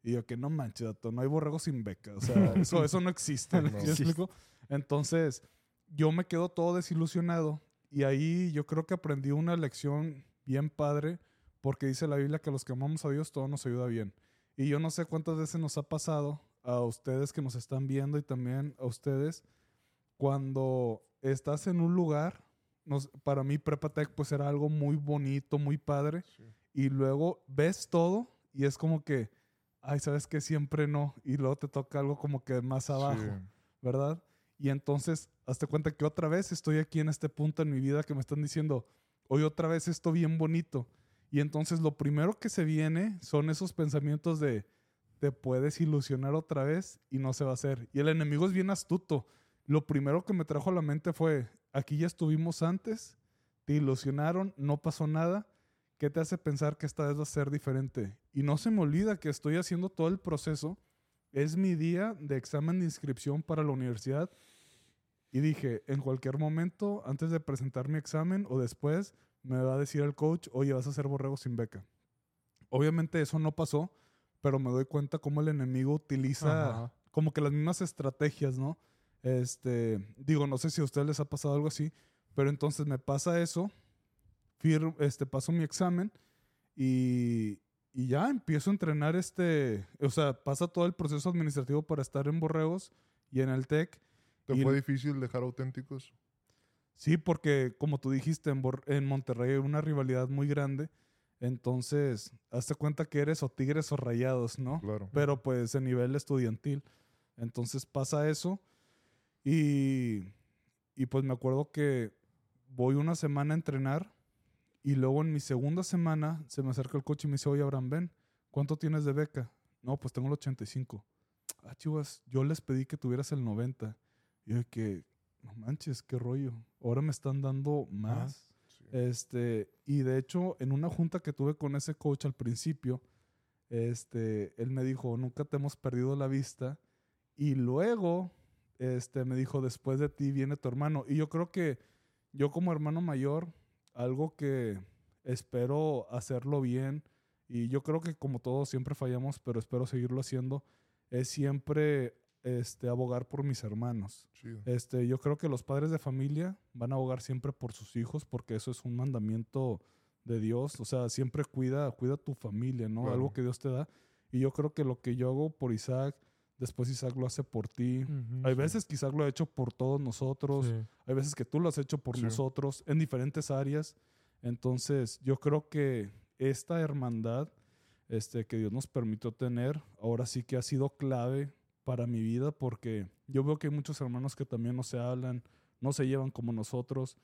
Y yo, que no manches, dato, no hay borrego sin beca. O sea, eso, eso no existe. No ¿sí me existe. explico? Entonces, yo me quedo todo desilusionado. Y ahí yo creo que aprendí una lección bien padre, porque dice la Biblia que los que amamos a Dios todo nos ayuda bien. Y yo no sé cuántas veces nos ha pasado a ustedes que nos están viendo y también a ustedes cuando estás en un lugar, nos- para mí Prepatec pues era algo muy bonito, muy padre, Sí. y luego ves todo y es como que, ay, sabes que siempre no, y luego te toca algo como que más abajo, Sí. ¿verdad? Y entonces, hazte cuenta que otra vez estoy aquí en este punto en mi vida que me están diciendo, hoy otra vez esto bien bonito. Y entonces lo primero que se viene son esos pensamientos de, te puedes ilusionar otra vez y no se va a hacer. Y el enemigo es bien astuto. Lo primero que me trajo a la mente fue, aquí ya estuvimos antes, te ilusionaron, no pasó nada. ¿Qué te hace pensar que esta vez va a ser diferente? Y no se me olvida que estoy haciendo todo el proceso. Es mi día de examen de inscripción para la universidad. Y dije, en cualquier momento, antes de presentar mi examen o después, me va a decir el coach, oye, vas a hacer borrego sin beca. Obviamente eso no pasó, pero me doy cuenta cómo el enemigo utiliza Ajá. como que las mismas estrategias, ¿no? Este, digo, no sé si a ustedes les ha pasado algo así, pero entonces me pasa eso, fir- este, paso mi examen y, y ya empiezo a entrenar este, o sea, pasa todo el proceso administrativo para estar en Borregos y en el TEC. ¿Te Y- fue difícil dejar auténticos? Sí, porque como tú dijiste, en, Bor- en Monterrey hay una rivalidad muy grande. Entonces, hazte cuenta que eres o tigres o rayados, ¿no? Claro. Pero pues en nivel estudiantil. Entonces pasa eso. Y, y pues me acuerdo que voy una semana a entrenar. Y luego en mi segunda semana se me acerca el coche y me dice, oye, Abraham, ven, ¿cuánto tienes de beca? No, pues tengo el 85. Ah, chivas, yo les pedí que tuvieras el 90. Y yo que, no manches, qué rollo. Ahora me están dando más. Sí. Este, y de hecho, en una junta que tuve con ese coach al principio, este, él me dijo, nunca te hemos perdido la vista. Y luego, este, me dijo, después de ti viene tu hermano. Y yo creo que yo como hermano mayor, algo que espero hacerlo bien, y yo creo que como todos siempre fallamos, pero espero seguirlo haciendo, es siempre este, abogar por mis hermanos. Chido. Este, yo creo que los padres de familia van a abogar siempre por sus hijos porque eso es un mandamiento de Dios. O sea, siempre cuida, cuida tu familia, ¿no? Claro. Algo que Dios te da. Y yo creo que lo que yo hago por Isaac, después Isaac lo hace por ti. Hay sí. veces que Isaac lo ha hecho por todos nosotros. Sí. Hay veces que tú lo has hecho por Sí. nosotros en diferentes áreas. Entonces, yo creo que esta hermandad este, que Dios nos permitió tener, ahora sí que ha sido clave para mi vida porque yo veo que hay muchos hermanos que también no se hablan, no se llevan como nosotros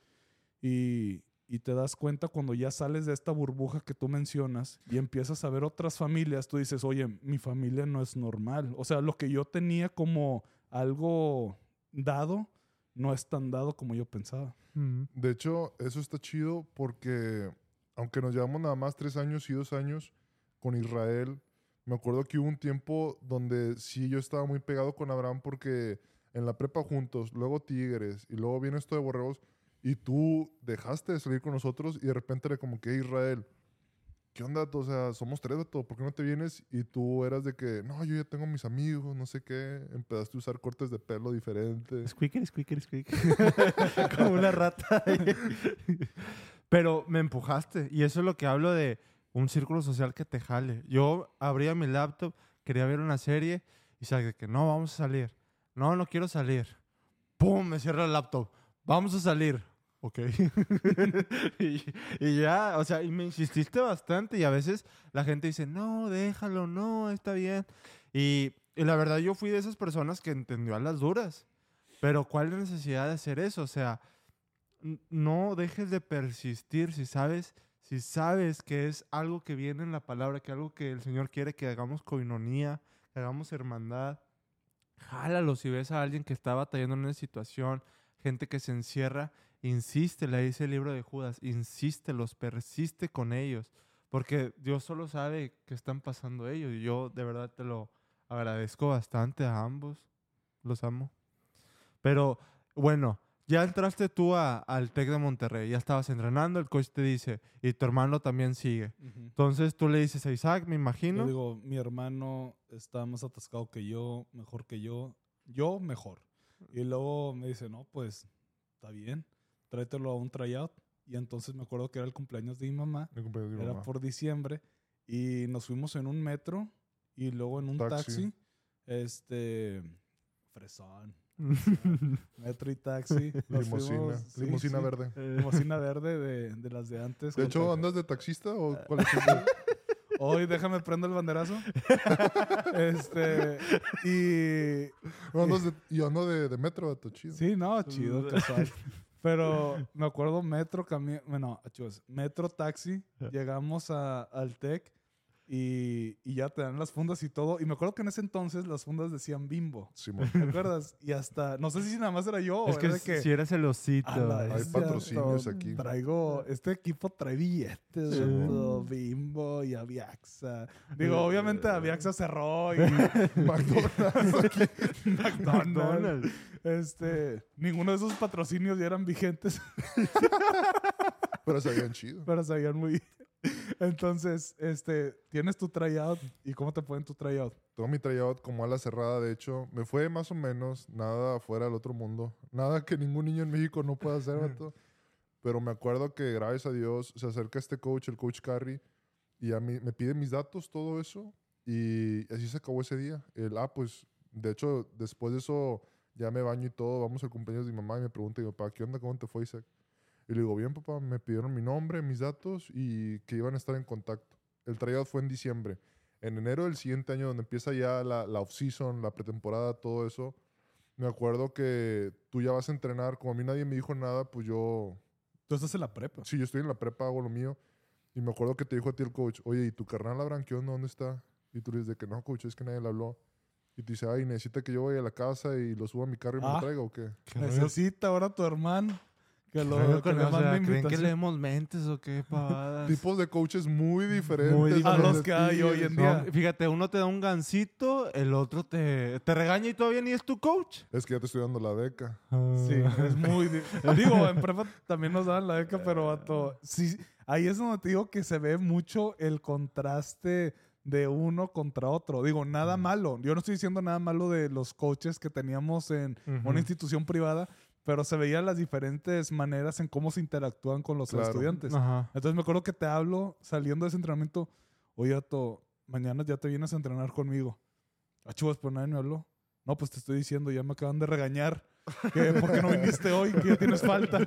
y, y te das cuenta cuando ya sales de esta burbuja que tú mencionas y empiezas a ver otras familias, tú dices, oye, mi familia no es normal. O sea, lo que yo tenía como algo dado, no es tan dado como yo pensaba. De hecho, eso está chido porque, aunque nos llevamos nada más tres años y dos años con Israel, me acuerdo que hubo un tiempo donde sí yo estaba muy pegado con Abraham porque en la prepa juntos, luego Tigres y luego viene esto de Borregos y tú dejaste de salir con nosotros y de repente era como que "Hey, Israel, ¿qué onda? O sea, somos tres de todo, ¿por qué no te vienes? Y tú eras de que, no, yo ya tengo mis amigos, no sé qué, empezaste a usar cortes de pelo diferentes. Squeaker, squeaker, squeaker. Como una rata. Pero me empujaste. Y eso es lo que hablo de un círculo social que te jale. Yo abría mi laptop, quería ver una serie y sabía que no, vamos a salir. No, no quiero salir. ¡Pum! Me cierra el laptop. Vamos a salir. Ok. y, ya, o sea, y me insististe bastante y a veces la gente dice, no, déjalo, no, está bien. Y, y la verdad yo fui de esas personas que entendió a las duras. Pero ¿cuál la necesidad de hacer eso? O sea, no dejes de persistir si sabes, si sabes que es algo que viene en la palabra, que algo que el Señor quiere que hagamos coinonía, que hagamos hermandad. Jálalo si ves a alguien que está batallando en una situación, gente que se encierra, insiste, le dice el libro de Judas, insístelos, persiste con ellos, porque Dios solo sabe qué están pasando ellos y yo de verdad te lo agradezco bastante a ambos, los amo. Pero bueno, ya entraste tú a- al TEC de Monterrey, ya estabas entrenando, el coach te dice, y tu hermano también sigue. Entonces tú le dices a Isaac, me Yo imagino. digo, mi hermano está más atascado que yo, mejor que yo, yo mejor. Y luego me dice, no, pues está bien, tráetelo a un tryout. Y entonces me acuerdo que era el cumpleaños de mi mamá, de mi era mamá. por diciembre, y nos fuimos en un metro y luego en un Taxi. taxi, este, fresón, metro y taxi. fuimos- sí, limusina sí, verde. Limusina verde de, de las de antes. De hecho, ¿andas de taxista o cuál es tu- Hoy déjame prendo el banderazo. este. Y. No, andas de, yo ando de, de metro, vato, chido. Sí, no, chido, casual. Pero me acuerdo metro, cami bueno, chicos, metro, taxi. Llegamos a, al TEC y, y ya te dan las fundas y todo. Y me acuerdo que en ese entonces las fundas decían bimbo. Simón. ¿Te acuerdas? Y hasta. No sé si nada más era yo es o que era de que. si eres el osito. "A la Hay patrocinios aquí". Traigo, este equipo trae billetes, Sí. vato, Bimbo y Aviaxa. Digo, obviamente Aviaxa cerró y McDonald's aquí. McDonald's. Este, ninguno de esos patrocinios ya eran vigentes, Pero se veían chido. pero sabían muy bien. Entonces, este, tienes tu tryout y cómo te fue en tu tryout. Todo mi tryout como ala cerrada, de hecho, me fue más o menos, nada fuera del otro mundo. Nada que ningún niño en México no pueda hacer. Pero me acuerdo que gracias a Dios se acerca este coach, el coach Carry, y a mí me pide mis datos, todo eso. Y así se acabó ese día. El, ah, pues, de hecho, después de eso ya me baño y todo, vamos al cumpleaños de mi mamá y me pregunta mi papá, ¿qué onda? ¿Cómo te fue, Isaac? Y le digo, bien, papá, me pidieron mi nombre, mis datos y que iban a estar en contacto. El tryout fue en diciembre. En enero del siguiente año, donde empieza ya la, la off-season, la pretemporada, todo eso, me acuerdo que tú ya vas a entrenar. Como a mí nadie me dijo nada, pues yo, Tú estás en la prepa. sí, yo estoy en la prepa, hago lo mío. Y me acuerdo que te dijo a ti el coach, oye, ¿y tu carnal Abraham qué onda? ¿Dónde está? Y tú le dices de que no, coach, es que nadie le habló. Y te dice, ay, necesita que yo vaya a la casa y lo suba a mi carro y me Ah. lo traiga o qué. ¿Qué Necesita ahora tu hermano que qué lo rollo que con- me o sea, mande ¿Creen que leemos mentes o qué pavadas? Tipos de coaches muy diferentes. Muy A los que hay hoy en día. No, fíjate, uno te da un gancito, el otro te, te regaña y todavía ni es tu coach. Es que ya te estoy dando la beca. Sí, es muy... di- Digo, en prepa también nos daban la beca, pero vato, sí, ahí es donde te digo que se ve mucho el contraste de uno contra otro. Digo, nada malo. Yo no estoy diciendo nada malo de los coaches que teníamos en una institución privada, pero se veían las diferentes maneras en cómo se interactúan con los Claro. estudiantes. Ajá. Entonces me acuerdo que te hablo saliendo de ese entrenamiento. Oye, Ato, mañana ya te vienes a entrenar conmigo. Ah, pues nadie me habló. No, pues te estoy diciendo, ya me acaban de regañar. Que ¿Por qué no viniste hoy? Que ya tienes falta.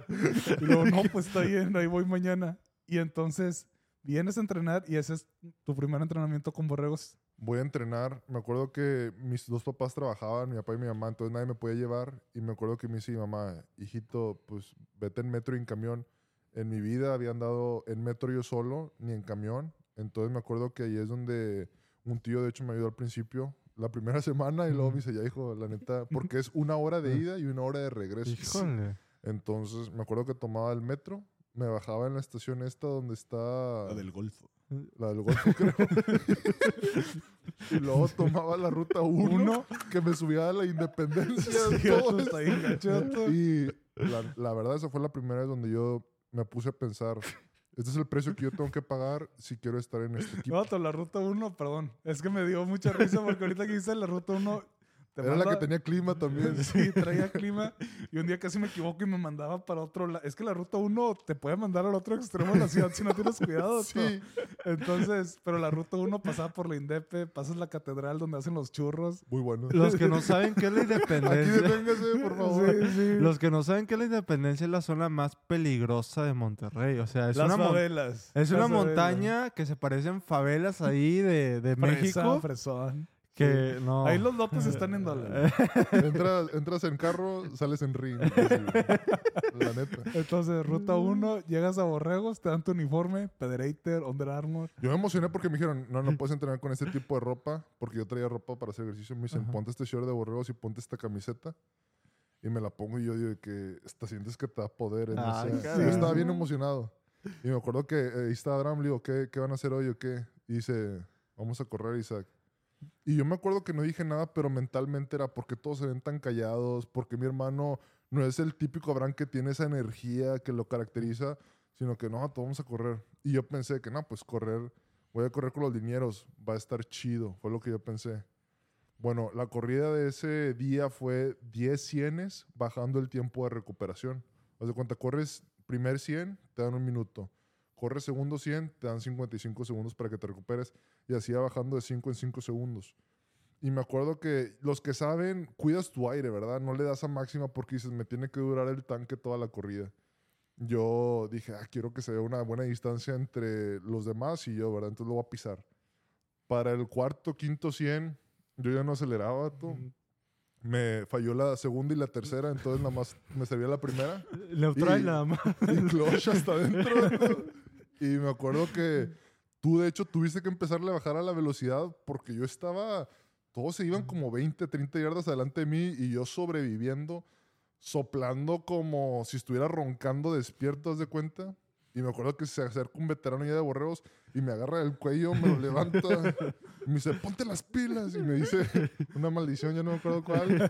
Y luego, no, pues está bien, ahí voy mañana. Y entonces vienes a entrenar y ese es tu primer entrenamiento con borregos. Voy a entrenar. Me acuerdo que mis dos papás trabajaban, mi papá y mi mamá, entonces nadie me podía llevar. Y me acuerdo que me dice mi mamá, hijito, pues vete en metro y en camión. En mi vida había andado en metro yo solo, ni en camión. Entonces me acuerdo que ahí es donde un tío, de hecho, me ayudó al principio, la primera semana, y luego me dice, ya hijo, la neta, porque es una hora de ida y una hora de regreso. Híjole. Entonces me acuerdo que tomaba el metro, me bajaba en la estación esta donde está... Golfo. La del Golfo, creo. y luego tomaba la ruta 1, que me subía a la Independencia. todo eso. y la, la verdad, esa fue la primera vez donde yo me puse a pensar, este es el precio que yo tengo que pagar si quiero estar en este equipo. No, la ruta 1, perdón. Es que me dio mucha risa porque ahorita que hice la ruta 1... te Era la que tenía clima también. Sí, traía clima. Y un día casi me equivoco y me mandaba para otro lado. Es que la ruta 1 te puede mandar al otro extremo de la ciudad si no tienes cuidado. Sí. Entonces, pero la ruta 1 pasaba por la Indepe, pasas la catedral donde hacen los churros. Muy bueno. Los que no saben qué es la Aquí independencia. deténgase, por favor. Sí, sí. Los que no saben qué es la independencia es la zona más peligrosa de Monterrey. O sea, es Las una, favelas. es Las una favelas. montaña que se parecen favelas ahí de, de Fresa, México. fresón. Que no. Ahí los lotes están en dólares. Entras, entras en carro, sales en ring. así, la neta. Entonces, ruta 1, llegas a Borregos, te dan tu uniforme, Pederator, Under Armour. Yo me emocioné porque me dijeron, no, no puedes entrenar con este tipo de ropa, porque yo traía ropa para hacer ejercicio. Me dicen, Ajá. ponte este short de borregos y ponte esta camiseta. Y me la pongo y yo digo que hasta sientes que te da poder. Ay, sé. caray. Yo estaba bien emocionado. Y me acuerdo que eh, Abraham, le digo, ¿qué, ¿qué van a hacer hoy o qué? Y dice, vamos a correr, Isaac. Y yo me acuerdo que no dije nada, pero mentalmente era porque todos se ven tan callados, porque mi hermano no es el típico Abraham que tiene esa energía que lo caracteriza, sino que no, todos vamos a correr. Y yo pensé que no, pues correr, voy a correr con los linieros, va a estar chido, fue lo que yo pensé. Bueno, la corrida de ese día fue 10 cienes bajando el tiempo de recuperación. Haz de cuenta, corres primer 100, te dan un minuto. Corres segundo 100, te dan 55 segundos para que te recuperes. Y así va bajando de 5 en 5 segundos. Y me acuerdo que los que saben, cuidas tu aire, ¿verdad? No le das a máxima porque dices, me tiene que durar el tanque toda la corrida. Yo dije, ah, quiero que se vea una buena distancia entre los demás y yo, ¿verdad? Entonces lo voy a pisar. Para el cuarto, quinto 100, yo ya no aceleraba, tú. Me falló la segunda y la tercera, entonces nada más me servía la primera. Neutral Y- nada más. Y clutch hasta adentro. y me acuerdo que tú, de hecho, tuviste que empezarle a bajar a la velocidad porque yo estaba. Todos se iban como 20, 30 yardas adelante de mí y yo sobreviviendo, soplando como si estuviera roncando despierto, ¿haz de cuenta? Y me acuerdo que se acerca un veterano ya de borreos y me agarra el cuello, me lo levanta y me dice, ponte las pilas. Y me dice una maldición, ya no me acuerdo cuál.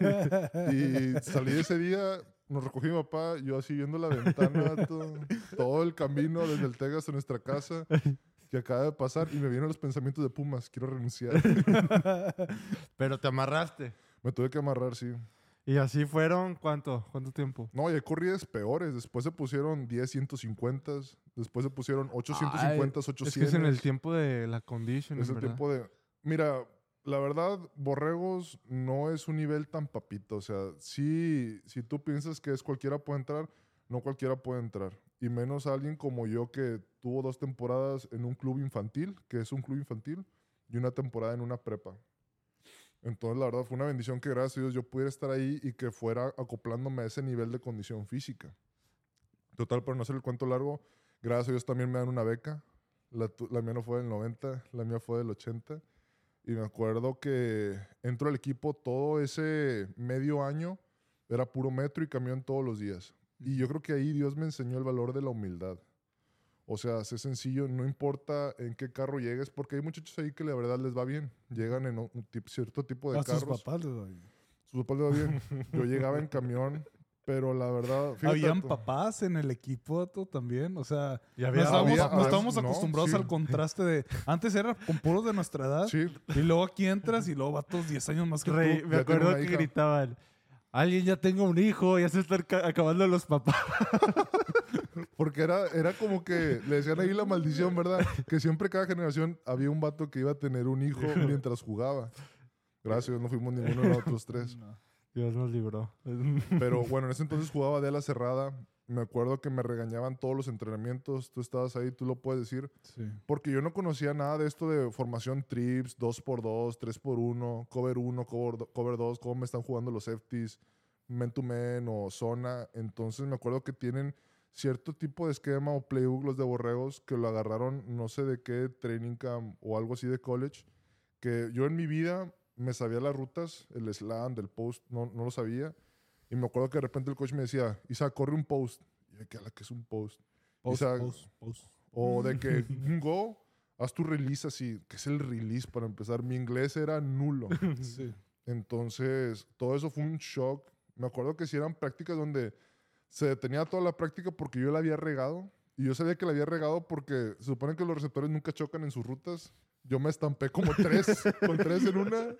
Y salí ese día, nos recogió mi papá, yo así viendo la ventana, todo, todo el camino desde el Tegas a nuestra casa que acaba de pasar y me vienen los pensamientos de Pumas, quiero renunciar. Pero te amarraste. Me tuve que amarrar, sí. Y así fueron, ¿cuánto? ¿Cuánto tiempo? No, y hay corridas peores. Después se pusieron 10 150, después se pusieron 8 150, 800. Es que es en el tiempo de la condition, Es el ¿verdad? tiempo de... Mira, la verdad, Borregos no es un nivel tan papito. O sea, sí, si tú piensas que es cualquiera puede entrar, no cualquiera puede entrar. Y menos alguien como yo que tuvo dos temporadas en un club infantil, que es un club infantil, y una temporada en una prepa. Entonces, la verdad, fue una bendición que gracias a Dios yo pudiera estar ahí y que fuera acoplándome a ese nivel de condición física. Total, para no hacer el cuento largo, gracias a Dios también me dan una beca. La, la mía no fue del 90, la mía fue del 80. Y me acuerdo que entro al equipo todo ese medio año, era puro metro y camión todos los días. Y yo creo que ahí Dios me enseñó el valor de la humildad. O sea, es sencillo, no importa en qué carro llegues, porque hay muchachos ahí que la verdad les va bien. Llegan en un cierto tipo de A sus carros. papás les doy. Sus papás les va bien. Yo llegaba en camión Pero la verdad, fíjate, Habían tú- papás en el equipo vato, también. O sea, Y no había estábamos, había- no había- estábamos no, acostumbrados sí. al contraste de. Antes era con puros de nuestra edad. Sí, Y luego aquí entras y luego vatos 10 años más que Rey, tú. me acuerdo que hija. gritaban, alguien ya tenga un hijo, ya se están ca- acabando los papás. porque era, era como que le decían ahí la maldición, ¿verdad? Que siempre cada generación había un vato que iba a tener un hijo mientras jugaba. Gracias, no fuimos ninguno de los otros tres. No. Dios nos libró. Pero bueno, en ese entonces jugaba de ala cerrada. Me acuerdo que me regañaban todos los entrenamientos. Tú estabas ahí, tú lo puedes decir. Sí. Porque yo no conocía nada de esto de formación trips, 2x2, 3x1, cover 1, cover, do- cover 2, cómo me están jugando los safeties, man to man o zona. Entonces me acuerdo que tienen cierto tipo de esquema o playbook los de Borregos que lo agarraron no sé de qué training camp o algo así de college. Que yo en mi vida me sabía las rutas, el slant, el post, no, no lo sabía. Y me acuerdo que de repente el coach me decía, Isa, corre un post. Y yo, ¿qué que es un post? Post, Isaac- post, post. O de que un go, haz tu release así, que es el release para empezar. Mi inglés era nulo. Sí. Entonces, todo eso fue un shock. Me acuerdo que si eran prácticas donde se detenía toda la práctica porque yo la había regado. Y yo sabía que la había regado porque se supone que los receptores nunca chocan en sus rutas. Yo me estampé como tres, con tres en una.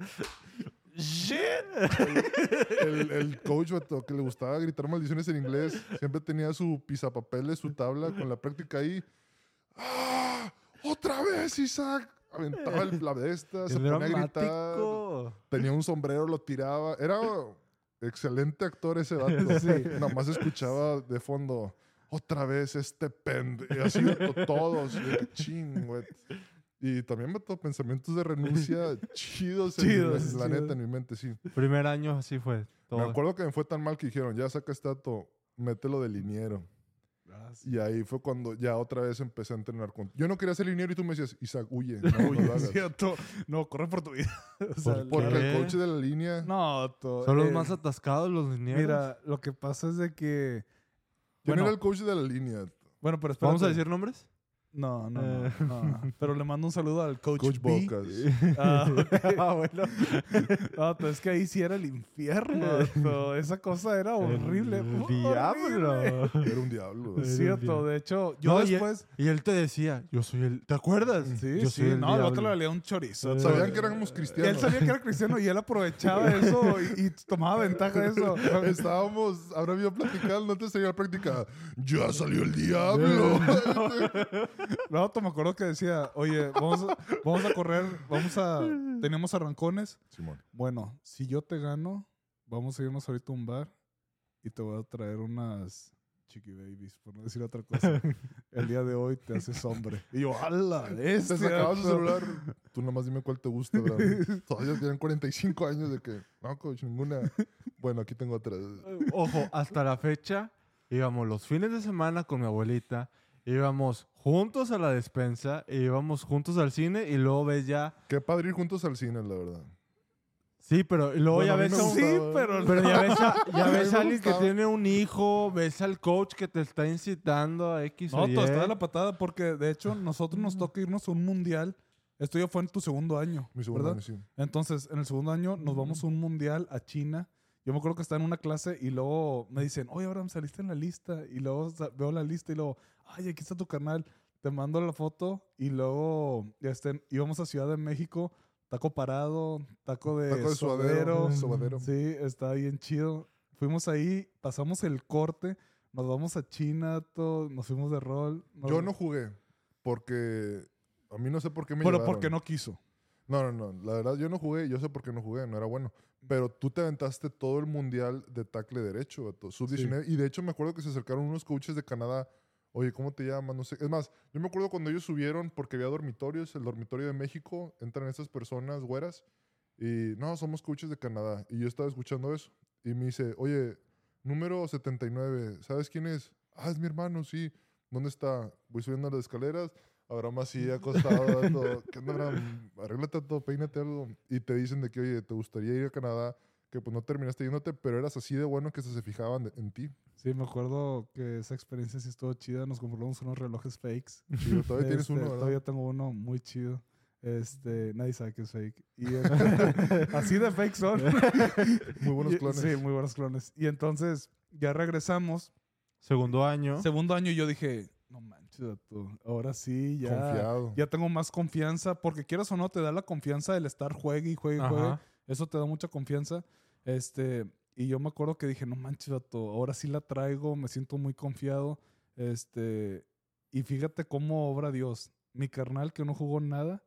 El, el coach que le gustaba gritar maldiciones en inglés, siempre tenía su pisapapeles, su tabla con la práctica ahí. ¡Ah! ¡Otra vez, Isaac! Aventaba el- la de esta, se ponía a gritar. Tenía un sombrero, lo tiraba. Era excelente actor ese vato. Sí. Nomás escuchaba de fondo, otra vez este pende. Y así to- todos. Ching, güey. Y también me tocó pensamientos de renuncia chidos. en Chidos, la neta, en mi mente, sí. Primer año así fue. Todo. Me acuerdo que me fue tan mal que dijeron, ya saca este dato, mételo de liniero. Y ahí fue cuando ya otra vez empecé a entrenar con... Yo no quería ser liniero y tú me decías, Isaac, huye. No, no. Cierto. No, corre por tu vida. O sea, ¿Por Porque qué? el coach de la línea... No, to- Son los eh, más atascados los linieros. Mira, lo que pasa es de que. ¿Quién Bueno, era el coach de la línea? bueno, pero espérate. ¿Vamos a decir nombres? No, no, Eh. no, no. Pero le mando un saludo al coach, Coach B. Bocas. Ah, ah, bueno. No, pero es que ahí sí era el infierno. Esa cosa era horrible. El horrible. diablo. Era un diablo. El Cierto, de hecho, yo No, y- después. Y él te decía, yo soy el... ¿Te acuerdas? Sí, yo sí, soy el no, el otro le valía un chorizo. Eh, Sabían que éramos Y él cristianos. sabía que era cristiano y él aprovechaba eso y, y tomaba ventaja de eso. Estábamos, ahora mismo platicando antes de ir a la práctica. Ya salió el diablo. No, te me acuerdo que decía, oye, vamos a, vamos a correr, vamos a, tenemos arrancones. Simón. Bueno, si yo te gano, vamos a irnos ahorita a un bar y te voy a traer unas chiqui babies, por no decir otra cosa. El día de hoy te haces hombre. Y yo, ¡hala! Te Este sacabas su vato". celular. Tú nomás dime cuál te gusta, bro. Todavía tienen 45 años de que, no, coach, ninguna. Bueno, aquí tengo otra. Ojo, hasta la fecha íbamos los fines de semana con mi abuelita, íbamos juntos a la despensa, íbamos juntos al cine y luego ves ya... Qué padre ir juntos al cine, la verdad. Sí, pero y luego Bueno, ya ves me a un... Sí, pero, Pero ya ves a, ya ves a alguien que tiene un hijo, ves al coach que te está incitando a X No, o todo está de la patada porque de hecho nosotros nos toca irnos a un mundial. Esto ya fue en tu segundo año, Mi segundo ¿verdad? año, sí. Entonces, en el segundo año nos vamos a un mundial a China. Yo me acuerdo que estaba en una clase y luego me dicen, oye, Abraham, saliste en la lista. Y luego veo la lista y luego, ay, aquí está tu canal. Te mando la foto y luego este, íbamos a Ciudad de México, taco parado, taco de, Taco de suadero. suadero. Sí, está bien chido. Fuimos ahí, pasamos el corte, nos vamos a China, todo, nos fuimos de rol. nos- Yo no jugué porque a mí no sé por qué me Pero llevaron. porque no quiso. No, no, no. La verdad, yo no jugué. Yo sé por qué no jugué. No era bueno. Pero tú te aventaste todo el mundial de tackle derecho, vato, Sub-19. Y de hecho, me acuerdo que se acercaron unos coaches de Canadá. Oye, ¿cómo te llamas? No sé. Es más, yo me acuerdo cuando ellos subieron, porque había dormitorios, el dormitorio de México, entran estas personas güeras. Y no, somos coaches de Canadá. Y yo estaba escuchando eso. Y me dice, oye, número 79, ¿sabes quién es? Ah, es mi hermano, sí. ¿Dónde está? Voy subiendo las escaleras. Abraham así acostado, dando, ¿qué onda? Arréglate todo, peínate algo. Y te dicen de que, oye, ¿te gustaría ir a Canadá? Que pues no terminaste yéndote, pero eras así de bueno que se fijaban de- en ti. Sí, me acuerdo que esa experiencia sí estuvo chida. Nos compramos unos relojes fakes. Chido, todavía tienes Este, uno, ¿verdad? Todavía tengo uno muy chido. Este, nadie sabe que es fake. Y así de fake son. Muy buenos Y- clones. Sí, muy buenos clones. Y entonces ya regresamos. Segundo año. Segundo año yo dije, no manches, vato, ahora sí, ya, Confiado. ya tengo más confianza. Porque quieras o no, te da la confianza del estar juegue y juegue y juegue. Eso te da mucha confianza. Este, y yo me acuerdo que dije, no manches, vato, ahora sí la traigo, me siento muy confiado. Este, y fíjate cómo obra Dios. Mi carnal que no jugó nada,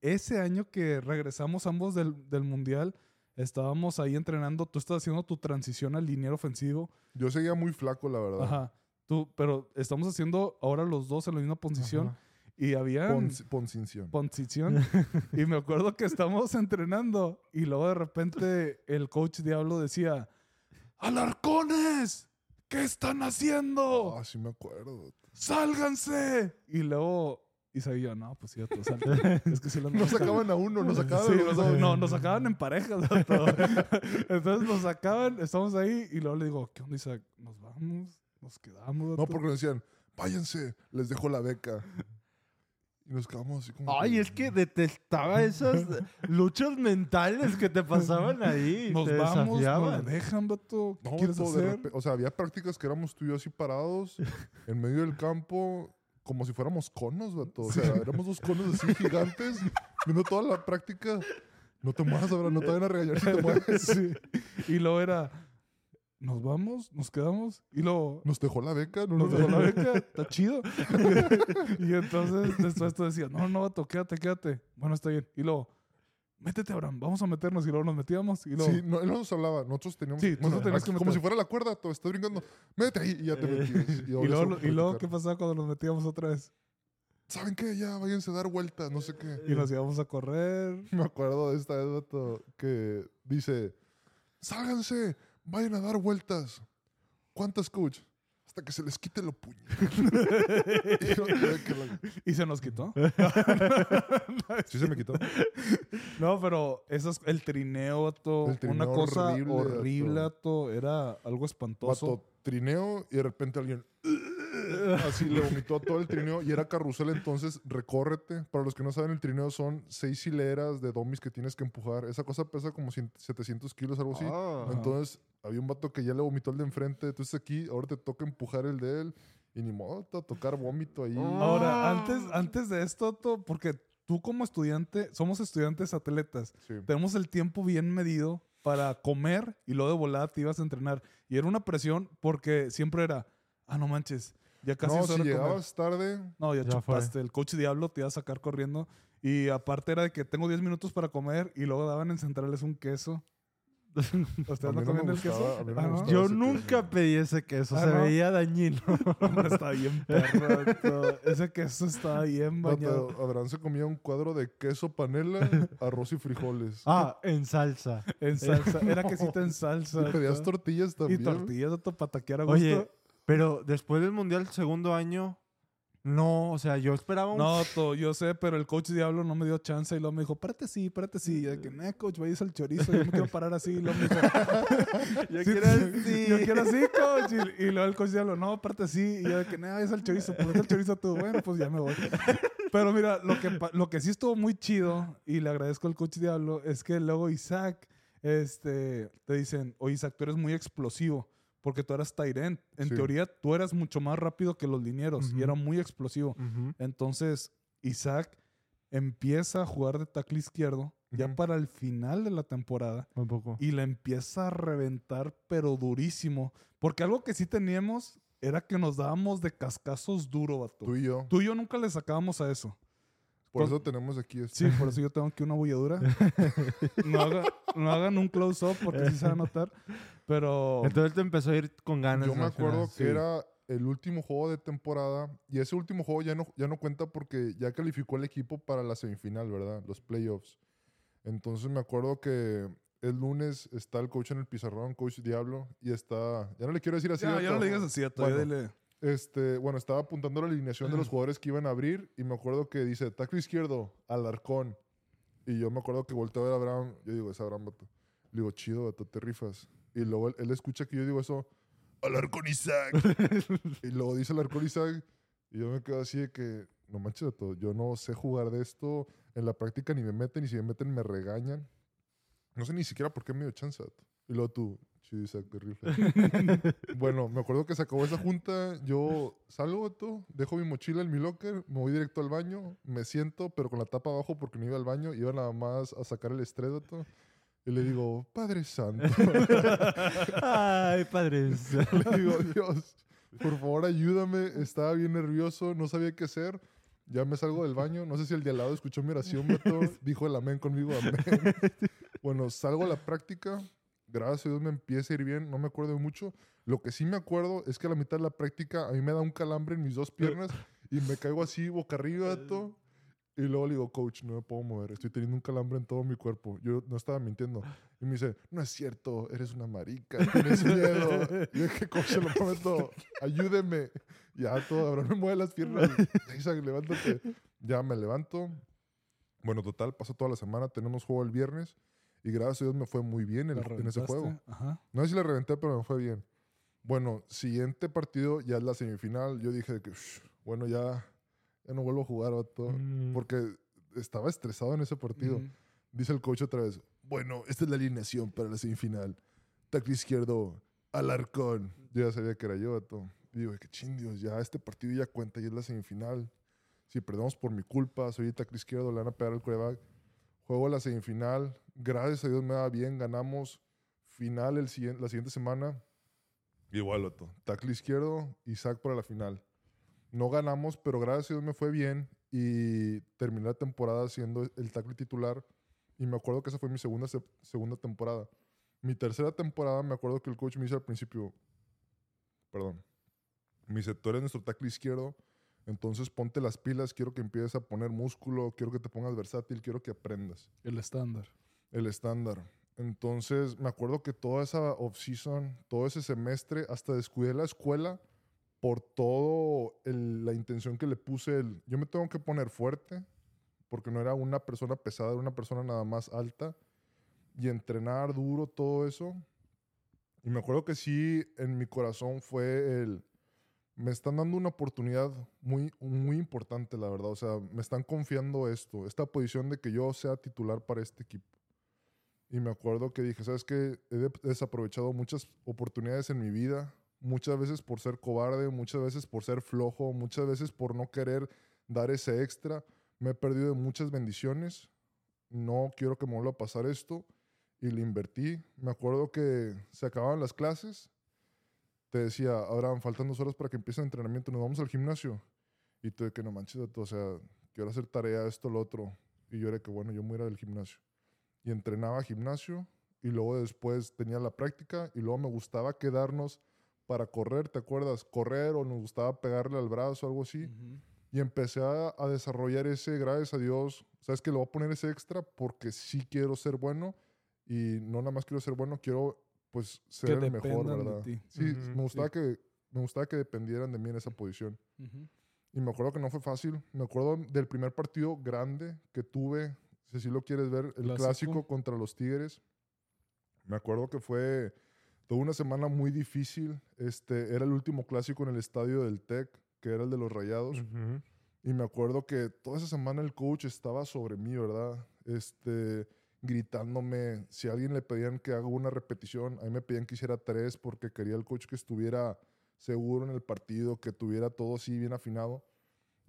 ese año que regresamos ambos del, del mundial, estábamos ahí entrenando, tú estás haciendo tu transición al liniero ofensivo. Yo seguía muy flaco, la verdad. Ajá. Tú, pero estamos haciendo ahora los dos en la misma posición. Ajá. Y había Pon, Poncinción. posición. y me acuerdo que estábamos entrenando y luego de repente el coach Diablo decía, ¡Alarcones! ¿Qué están haciendo? Ah, sí me acuerdo. ¡Sálganse! Y luego Isaí y yo, no, pues sí, vato, salte". es que Nos sacaban a uno, nos sacaban Sí, nos- no, nos sacaban en parejas. Entonces nos sacaban, estamos ahí y luego le digo, ¿qué onda, Isaac? ¿Nos vamos? ¿Nos quedamos? No, vato?" porque nos decían, váyanse, les dejo la beca. Y nos quedamos así como. Ay, es que detestaba esas luchas mentales que te pasaban ahí. Nos te vamos, desafiaban. nos dejan, vato. ¿Qué No, quieres hacer? O sea, había prácticas que éramos tú y yo así parados en medio del campo, como si fuéramos conos, vato. O sea, éramos dos conos así gigantes, viendo toda la práctica. No te muevas, ahora no te van a regañar si te mueves. Sí. Y luego era, nos vamos, nos quedamos. Y luego, Nos dejó la beca, no nos nos dejó la beca, está chido. y entonces después tú decías, no, no, vato, quédate, quédate. Bueno, está bien. Y luego, métete, Abraham, vamos a meternos. Y luego nos metíamos. Y luego, Sí, no, él no nos hablaba. Nosotros teníamos. Sí, nosotros teníamos que como meter. si fuera la cuerda, todo estás brincando. Métete ahí y ya te metías. y luego, y luego, ¿qué pasaba cuando nos metíamos otra vez? ¿Saben qué? Ya váyanse a dar vueltas, no sé qué. Y nos íbamos a correr. Me acuerdo de esta vez, vato, que dice: Sálganse, vayan a dar vueltas. ¿Cuántas, coach? Hasta que se les quite lo puño. Y yo, "Ay, que la- Y se nos quitó. Sí se me quitó. No, pero eso es el trineo, trineo una cosa horrible, horrible, vato, era algo espantoso. Vato, trineo y de repente alguien así le vomitó todo el trineo y era carrusel entonces recórrete para los que no saben el trineo son seis hileras de domis que tienes que empujar esa cosa pesa como 100 700 kilos algo así Ah. entonces había un vato que ya le vomitó el de enfrente entonces aquí ahora te toca empujar el de él y ni modo tocar vómito ahí Oh. Ahora, Ah. antes, antes de esto, Otto, porque tú como estudiante, somos estudiantes atletas, Sí. tenemos el tiempo bien medido para comer y luego de volada te ibas a entrenar. Y era una presión porque siempre era, ah, no manches, ya casi no si de comer". llegabas tarde No, ya, Ya fue. chupaste. El coach Diablo te iba a sacar corriendo. Y aparte era de que tengo 10 minutos para comer y luego daban en centrales un queso. ¿Ustedes no el queso? no Ah. Yo ese nunca queso. pedí ese queso, Ah, se ¿no? veía dañino. Hombre, está bien perro. Ese queso está bien bañado. Abraham se comía un cuadro de queso panela arroz y frijoles Ah, en salsa. En salsa. Era quesito en salsa. y pedías tortillas Y también tortillas, vato, para taquear a gusto. Oye, pero después del mundial segundo año, no, o sea, yo esperaba un... No, to, yo sé, pero el coach Diablo no me dio chance y luego me dijo, párate así, párate así. Y yo de que, nah, coach, vayas al chorizo, yo me quiero parar así. Y luego me dijo, yo "Sí, quiero así. Yo quiero así, coach. Y, y luego el coach Diablo, no, párate así. Y yo de que, nah, vayas al chorizo, pues vete al chorizo tú. Bueno, pues ya me voy. Pero mira, lo que, pa- lo que sí estuvo muy chido, y le agradezco al coach Diablo, es que luego Isaac, este, te dicen, oye, Isaac, tú eres muy explosivo. Porque tú eras Tyrant. En Sí. teoría, tú eras mucho más rápido que los linieros. Y era muy explosivo. Entonces, Isaac empieza a jugar de tackle izquierdo ya para el final de la temporada Un poco. y la empieza a reventar, pero durísimo. Porque algo que sí teníamos era que nos dábamos de cascazos duro, vato. tú y yo Tú y yo nunca le sacábamos a eso. Por Con- eso tenemos aquí este Sí, por eso yo tengo aquí una bulladura. No, haga- no hagan un close-up porque sí se va a notar. Pero Entonces te empezó a ir con ganas. Yo me final. acuerdo que sí. era el último juego de temporada y ese último juego ya no, ya no cuenta porque ya calificó el equipo para la semifinal, ¿verdad? Los playoffs. Entonces me acuerdo que el lunes está el coach en el pizarrón, coach Diablo, y está, ya no le quiero decir así. ya, ya no le digas así a Bueno. dile. Este, bueno, estaba apuntando la alineación de los jugadores que iban a abrir y me acuerdo que dice, tackle izquierdo, Alarcón. Y yo me acuerdo que volteé a ver a Abraham, yo digo, es Abraham, vato. Le digo, chido, vato, te rifas. Y luego él, él escucha que yo digo eso, Alarcón Isaac. y luego dice Alarcón Isaac, Y yo me quedo así de que, no manches, todo, yo no sé jugar de esto. En la práctica ni me meten, y si me meten me regañan. No sé ni siquiera por qué me dio chance. vato. Y luego tú, Isaac, de rifle. bueno, me acuerdo que se acabó esa junta. Yo salgo, vato, dejo mi mochila en mi locker, me voy directo al baño, me siento, pero con la tapa abajo porque no iba al baño. Iba nada más a sacar el estrés, vato. Y le digo, Padre Santo. Ay, padres. Le digo, Dios, por favor ayúdame. Estaba bien nervioso, no sabía qué hacer. Ya me salgo del baño. No sé si el de al lado escuchó mi oración, Beto. Dijo el amén conmigo, amén. Bueno, salgo a la práctica. Gracias a Dios me empieza a ir bien. No me acuerdo de mucho. Lo que sí me acuerdo es que a la mitad de la práctica a mí me da un calambre en mis dos piernas y me caigo así boca arriba, Beto. Y luego le digo, coach, no me puedo mover. Estoy teniendo un calambre en todo mi cuerpo. Yo no estaba mintiendo. Y me dice, no es cierto, eres una marica, tienes miedo. Y dije, coach, se lo prometo, ayúdeme. Ya todo, ahora me mueve las piernas. Isaac, levántate. Ya me levanto. Bueno, total, pasó toda la semana. Tenemos juego el viernes. Y gracias a Dios me fue muy bien en, ¿La en ese juego. Ajá. No sé si la reventé, pero me fue bien. Bueno, siguiente partido, ya es la semifinal. Yo dije que, "Ush, bueno, ya, ya no vuelvo a jugar, vato. Mm. Porque estaba estresado en ese partido. Ujú. Dice el coach otra vez, bueno, esta es la alineación para la semifinal. Tackle izquierdo, Alarcón. Yo ya sabía que era yo, vato. Y digo, qué chindios, ya este partido ya cuenta, ya es la semifinal. Si perdemos por mi culpa, soy tackle izquierdo, le van a pegar al coreback. Juego la semifinal, gracias a Dios me va bien, ganamos. Final el la siguiente semana, igual, vato. Tackle izquierdo, Isaac para la final. No ganamos, pero gracias a Dios me fue bien y terminé la temporada siendo el tackle titular. Y me acuerdo que esa fue mi segunda, se- segunda temporada. Mi tercera temporada, me acuerdo que el coach me dice al principio, perdón, me dice, tú eres nuestro tackle izquierdo, entonces ponte las pilas, quiero que empieces a poner músculo, quiero que te pongas versátil, quiero que aprendas El estándar. el estándar. Entonces, me acuerdo que toda esa off-season, todo ese semestre, hasta descuidé la escuela por todo el- la intención que le puse. El, yo me tengo que poner fuerte, porque no era una persona pesada, era una persona nada más alta. Y entrenar duro, todo eso. Y me acuerdo que sí, en mi corazón fue el... Me están dando una oportunidad muy, muy importante, la verdad. O sea, me están confiando esto, esta posición de que yo sea titular para este equipo. Y me acuerdo que dije, ¿sabes qué? He de- desaprovechado muchas oportunidades en mi vida, muchas veces por ser cobarde, muchas veces por ser flojo, muchas veces por no querer dar ese extra. Me he perdido de muchas bendiciones. No quiero que me vuelva a pasar esto. Y le invertí. Me acuerdo que se acababan las clases. Te decía, Abraham, faltan dos horas para que empiece el entrenamiento. Nos vamos al gimnasio. Y tú de que no manches, o sea, quiero hacer tarea, esto, lo otro. Y yo era que, bueno, yo me voy a ir al gimnasio y entrenaba gimnasio y luego después tenía la práctica y luego me gustaba quedarnos para correr, ¿te acuerdas? Correr o nos gustaba pegarle al brazo algo así. Y empecé a, a desarrollar ese, gracias a Dios, ¿sabes que Le voy a poner ese extra porque sí quiero ser bueno y no nada más quiero ser bueno, quiero pues ser Que el mejor, dependan de ¿verdad? ti. Sí, Ujú, me gustaba que me gustaba que dependieran de mí en esa posición. Ujú. Y me acuerdo que no fue fácil. Me acuerdo del primer partido grande que tuve, si así lo quieres ver, el Clásico. clásico, contra los Tigres. Me acuerdo que fue toda una semana muy difícil. Este, era el último clásico en el estadio del TEC, que era el de los Rayados. Ujú. Y me acuerdo que toda esa semana el coach estaba sobre mí, ¿verdad? Este, gritándome. Si a alguien le pedían que haga una repetición, a mí me pedían que hiciera tres porque quería el coach que estuviera seguro en el partido, que tuviera todo así bien afinado.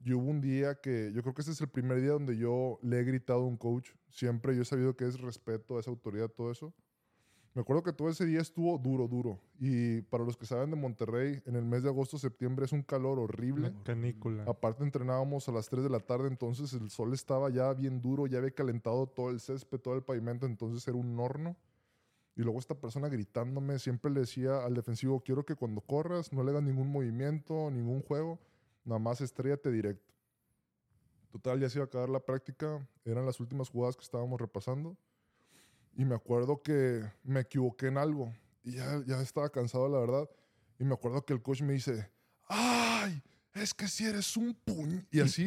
Y hubo un día que yo creo que ese es el primer día donde yo le he gritado a un coach. Siempre yo he sabido que es respeto a esa autoridad, todo eso. Me acuerdo que todo ese día estuvo duro, duro. Y para los que saben de Monterrey, en el mes de agosto, septiembre es un calor horrible. Canícula. Aparte entrenábamos a las 3 de la tarde, entonces el sol estaba ya bien duro, ya había calentado todo el césped, todo el pavimento, entonces era un horno. Y luego esta persona gritándome, siempre le decía al defensivo, quiero que cuando corras no le hagas ningún movimiento, ningún juego, nada más estrellate directo. Total, ya se iba a acabar la práctica, eran las últimas jugadas que estábamos repasando. Y me acuerdo que me equivoqué en algo. Y ya, ya estaba cansado, la verdad. Y me acuerdo que el coach me dice, ¡ay! Es que si eres un puñ. Y así.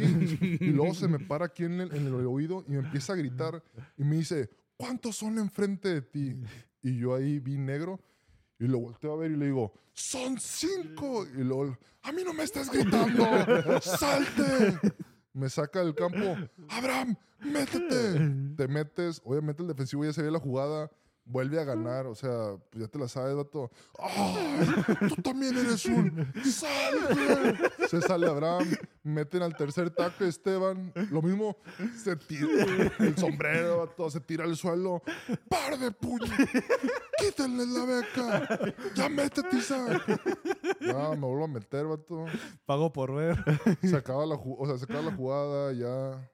y luego se me para aquí en el, en el oído y me empieza a gritar. Y me dice, ¿cuántos son enfrente de ti? Y yo ahí vi negro. Y lo volteo a ver y le digo, ¡son cinco! Y luego, ¡a mí no me estás gritando! ¡Salte! Me saca del campo, ¡Abraham, métete! Te metes, obviamente el defensivo ya se ve la jugada, vuelve a ganar, o sea, pues ya te la sabes, vato. ¡Ay! ¡Tú también eres un! ¡Salte! Se sale Abraham, meten al tercer tackle Esteban, lo mismo, se tira el sombrero, vato, se tira al suelo. ¡Par de puños! ¡Quítenle la beca! ¡Ya métete, Isaac! Ya, me vuelvo a meter, vato. Pago por ver. Se acaba la, o sea, se acaba la jugada, ya.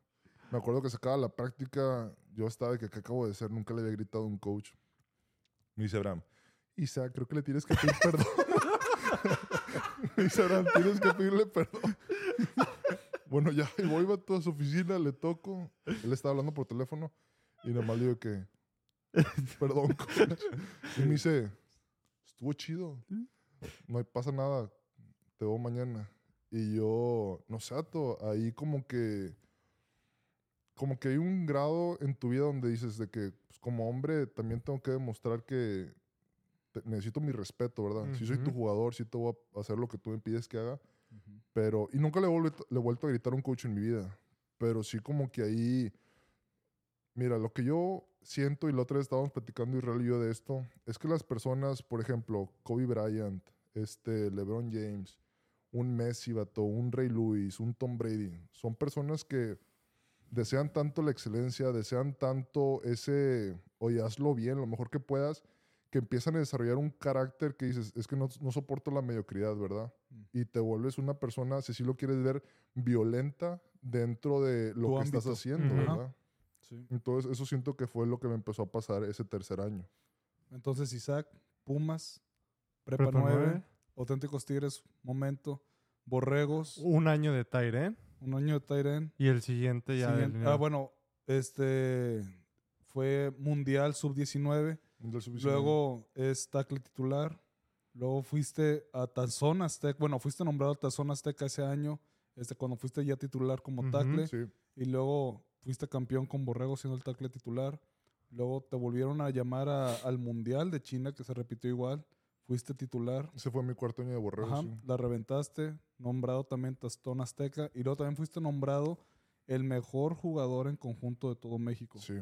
Me acuerdo que se acaba la práctica. Yo estaba de que, ¿qué acabo de hacer? Nunca le había gritado a un coach. Me dice Abraham, Isaac, creo que le tienes que pedir perdón. me dice Abraham, tienes que pedirle perdón. bueno, ya, y voy a su oficina, le toco. Él estaba hablando por teléfono y nomás le digo que, perdón, coach. Y me dice, estuvo chido. No pasa nada. Te veo mañana. Y yo, no sé, ahí como que, como que hay un grado en tu vida donde dices de que pues, como hombre también tengo que demostrar que te- necesito mi respeto, ¿verdad? Si soy tu jugador, sí te voy a hacer lo que tú me pides que haga. Pero, y nunca le, he vuelto- le he vuelto a gritar a un coach en mi vida. Pero sí como que ahí, mira, lo que yo siento, y la otra vez estábamos platicando Israel y yo de esto, es que las personas, por ejemplo, Kobe Bryant, este, LeBron James, un Messi, vato, un Ray Lewis, un Tom Brady, son personas que desean tanto la excelencia, desean tanto ese, oye, hazlo bien, lo mejor que puedas, que empiezan a desarrollar un carácter que dices, es que no, no soporto la mediocridad, ¿verdad? Mm. Y te vuelves una persona, si sí lo quieres ver, violenta dentro de lo Tu que estás haciendo. ¿verdad? Sí. Entonces, eso siento que fue lo que me empezó a pasar ese tercer año. Entonces, Isaac, Pumas, Prepa, Prepa 9, nueve. Auténticos Tigres, Momento, Borregos, Un año de Tyren un año de Tyren. y el siguiente ya. Siguiente- del- ah, bueno, este fue Mundial Sub-19. Mundial Sub-19. Luego es tackle titular. Luego fuiste a Tazón Azteca. Bueno, fuiste nombrado a Tazón Azteca ese año. Este, cuando fuiste ya titular como tackle. Sí, Y luego fuiste campeón con Borrego siendo el tackle titular. Luego te volvieron a llamar a- al Mundial de China, que se repitió igual. Fuiste titular. ese fue mi cuarto año de borrego, Ajá, sí. la reventaste. Nombrado también Tazón Azteca. Y luego también fuiste nombrado el mejor jugador en conjunto de todo México. Sí.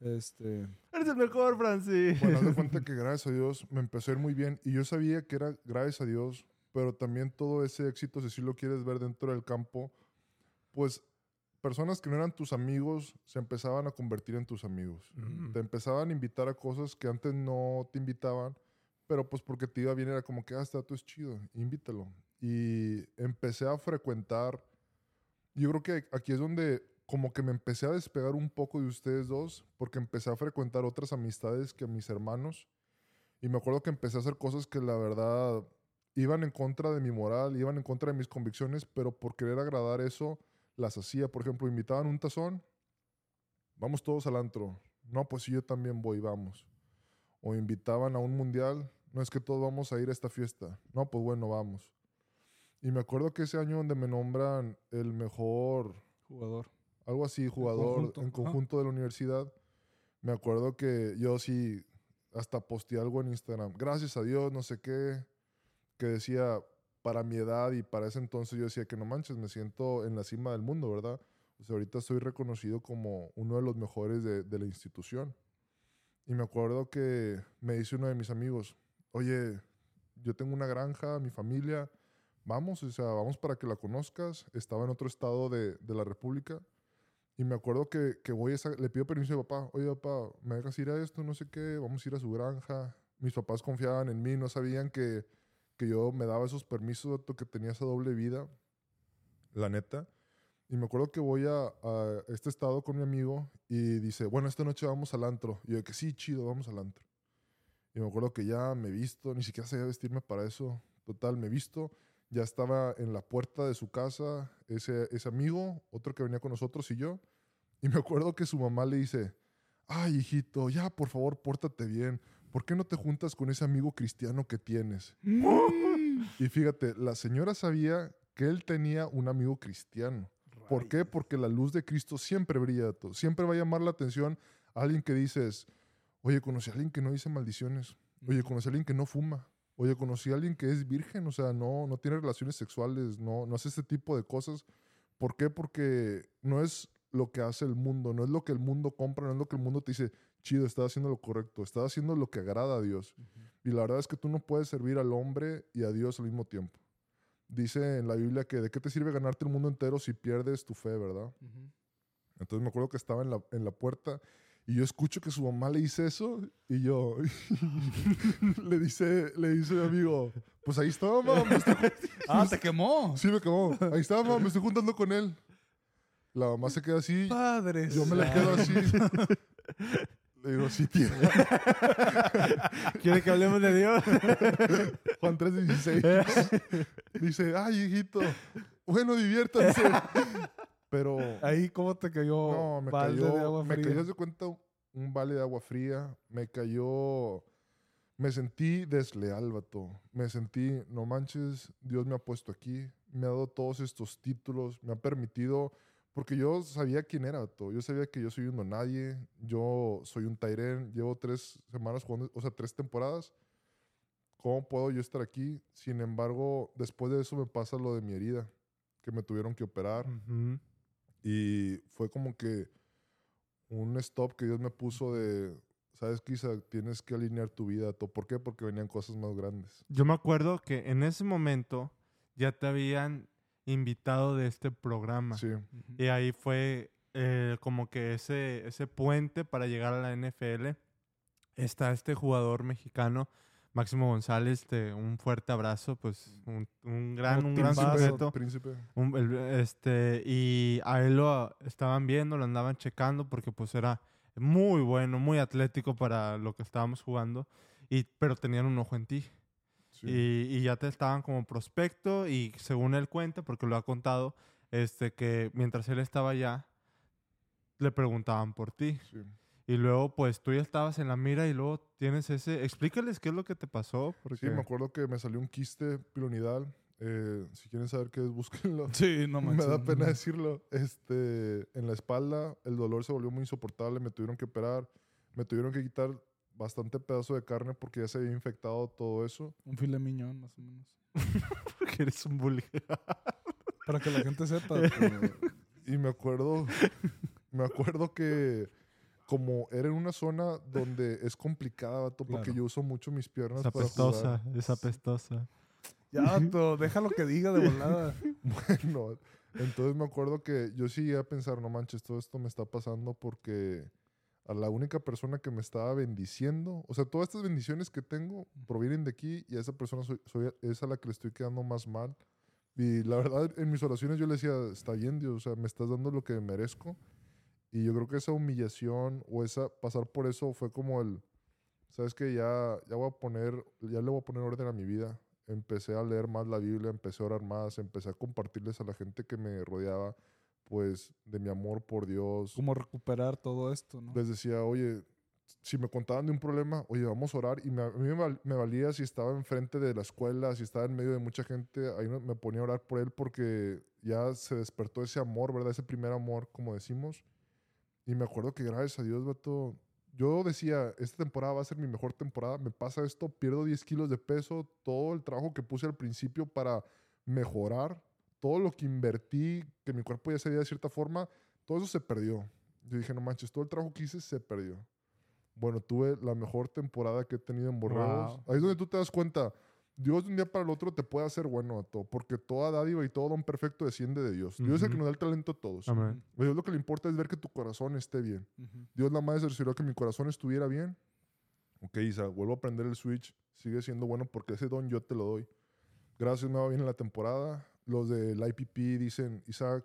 Este, Eres el mejor, Francis. Bueno, de cuenta que gracias a Dios me empezó a ir muy bien y yo sabía que era gracias a Dios, pero también todo ese éxito, si sí lo quieres ver dentro del campo, pues personas que no eran tus amigos se empezaban a convertir en tus amigos. Mm. Te empezaban a invitar a cosas que antes no te invitaban, pero pues porque te iba bien era como que, ah, este dato es chido, invítalo. Y empecé a frecuentar, yo creo que aquí es donde como que me empecé a despegar un poco de ustedes dos, porque empecé a frecuentar otras amistades que mis hermanos. Y me acuerdo que empecé a hacer cosas que la verdad iban en contra de mi moral, iban en contra de mis convicciones, pero por querer agradar eso, las hacía. Por ejemplo, invitaban un tazón, vamos todos al antro. No, pues yo también voy, vamos. O invitaban a un mundial, no es que todos vamos a ir a esta fiesta. No, pues bueno, vamos. Y me acuerdo que ese año donde me nombran el mejor jugador. algo así, jugador conjunto, en conjunto de la universidad. Me acuerdo que yo sí hasta posteé algo en Instagram. Gracias a Dios, no sé qué, que decía para mi edad y para ese entonces yo decía que no manches, me siento en la cima del mundo, ¿verdad? O sea, ahorita soy reconocido como uno de los mejores de, de la institución. Y me acuerdo que me dice uno de mis amigos, oye, yo tengo una granja, mi familia, vamos, o sea, vamos para que la conozcas. Estaba en otro estado de, de la República. Y me acuerdo que, que voy a le pido permiso a papá, oye papá, ¿me dejas ir a esto? No sé qué, vamos a ir a su granja. Mis papás confiaban en mí, no sabían que, que yo me daba esos permisos, que tenía esa doble vida, la neta. Y me acuerdo que voy a, a este estado con mi amigo y dice, bueno, esta noche vamos al antro. Y yo de que sí, chido, vamos al antro. Y me acuerdo que ya me he visto, ni siquiera sabía vestirme para eso. Total, me he visto. Ya estaba en la puerta de su casa ese, ese amigo, otro que venía con nosotros y yo. Y me acuerdo que su mamá le dice, ay, hijito, ya, por favor, pórtate bien. ¿Por qué no te juntas con ese amigo cristiano que tienes? y fíjate, la señora sabía que él tenía un amigo cristiano. ¿Por qué? Porque la luz de Cristo siempre brilla. Siempre va a llamar la atención a alguien que dices, oye, conocí a alguien que no dice maldiciones. Oye, conocí a alguien que no fuma. Oye, conocí a alguien que es virgen, o sea, no, no tiene relaciones sexuales, no, no hace este tipo de cosas. ¿Por qué? Porque no es lo que hace el mundo, no es lo que el mundo compra, no es lo que el mundo te dice, chido, estás haciendo lo correcto, estás haciendo lo que agrada a Dios. Y la verdad es que tú no puedes servir al hombre y a Dios al mismo tiempo. Dice en la Biblia que de qué te sirve ganarte el mundo entero si pierdes tu fe, ¿verdad? Ujú. Entonces me acuerdo que estaba en la, en la puerta y yo escucho que su mamá le dice eso y yo le dice, le dice mi amigo, pues ahí está, mamá. me estoy- Ah, te quemó. Sí, me quemó. Ahí está, mamá, me estoy juntando con él. La mamá se queda así, Padre. yo me la quedo así. Le digo, sí, tía. ¿Quiere que hablemos de Dios? Juan 3.16. Dice, ay, hijito, bueno, diviértanse. Pero Ahí, ¿cómo te cayó no, me balde cayó, de agua me fría? cayó, haz de cuenta, un vale de agua fría. Me cayó, me sentí desleal, vato. Me sentí, no manches, Dios me ha puesto aquí, me ha dado todos estos títulos, me ha permitido, porque yo sabía quién era, vato. Yo sabía que yo soy un nadie, yo soy un Tyren, llevo tres semanas jugando, o sea, tres temporadas. ¿Cómo puedo yo estar aquí? Sin embargo, después de eso me pasa lo de mi herida, que me tuvieron que operar. Ujú. Y fue como que un stop que Dios me puso de, ¿sabes Isaac? Tienes que alinear tu vida. to- ¿Por qué? Porque venían cosas más grandes. Yo me acuerdo que en ese momento ya te habían invitado de este programa. Sí. Y ahí fue eh, como que ese, ese puente para llegar a la NFL. Está este jugador mexicano, Máximo González, te- un fuerte abrazo, pues un, un gran, un gran sujeto. príncipe. Un- el- este, y a él lo estaban viendo, lo andaban checando porque pues era muy bueno, muy atlético para lo que estábamos jugando, y, pero tenían un ojo en ti. Sí. Y, y ya te estaban como prospecto y según él cuenta, porque lo ha contado, este, que mientras él estaba allá, le preguntaban por ti. sí. Y luego pues tú ya estabas en la mira y luego tienes ese... Explícales qué es lo que te pasó. Porque... Sí, me acuerdo que me salió un quiste pilonidal. Eh, si quieren saber qué es, búsquenlo. Sí, no me manches. da pena decirlo. Este, en la espalda, el dolor se volvió muy insoportable. Me tuvieron que operar. Me tuvieron que quitar bastante pedazo de carne porque ya se había infectado todo eso. Un filet miñón, más o menos. porque eres un bully. Para que la gente sepa. Eh, y me acuerdo, me acuerdo que como era en una zona donde es complicada, vato, porque Claro. yo uso mucho mis piernas Es para apestosa, jugar. es apestosa. ya, vato, déjalo que diga de volada. Bueno, entonces me acuerdo que yo sí llegué a pensar, no manches, todo esto me está pasando porque a la única persona que me estaba bendiciendo, o sea, todas estas bendiciones que tengo provienen de aquí y a esa persona soy, soy es a la que le estoy quedando más mal. Y la verdad, en mis oraciones yo le decía, está bien Dios, o sea, me estás dando lo que merezco. Y yo creo que esa humillación o esa pasar por eso fue como el, sabes que ya, ya voy a poner, ya le voy a poner orden a mi vida. Empecé a leer más la Biblia, empecé a orar más, empecé a compartirles a la gente que me rodeaba, pues, de mi amor por Dios. Cómo recuperar todo esto, ¿no? Les decía, oye, si me contaban de un problema, oye, vamos a orar. Y me- a mí me, val- me valía si estaba enfrente de la escuela, si estaba en medio de mucha gente, ahí me, me ponía a orar por él porque ya se despertó ese amor, ¿verdad? Ese primer amor, como decimos. Y me acuerdo que gracias a Dios, vato, yo decía, esta temporada va a ser mi mejor temporada, me pasa esto, pierdo 10 kilos de peso, todo el trabajo que puse al principio para mejorar, todo lo que invertí, que mi cuerpo ya se veía de cierta forma, todo eso se perdió. Yo dije, no manches, todo el trabajo que hice se perdió. Bueno, tuve la mejor temporada que he tenido en Borregos. Wow. Ahí es donde tú te das cuenta, Dios de un día para el otro te puede hacer bueno a todo, porque toda dádiva y todo don perfecto desciende de Dios. Dios es el que nos da el talento a todos. Amén. A Dios lo que le importa es ver que tu corazón esté bien. Dios la más cercioró que mi corazón estuviera bien. Ok, Isa, vuelvo a prender el switch. Sigue siendo bueno porque ese don yo te lo doy. Gracias, me va bien en la temporada. Los del IPP dicen, Isaac,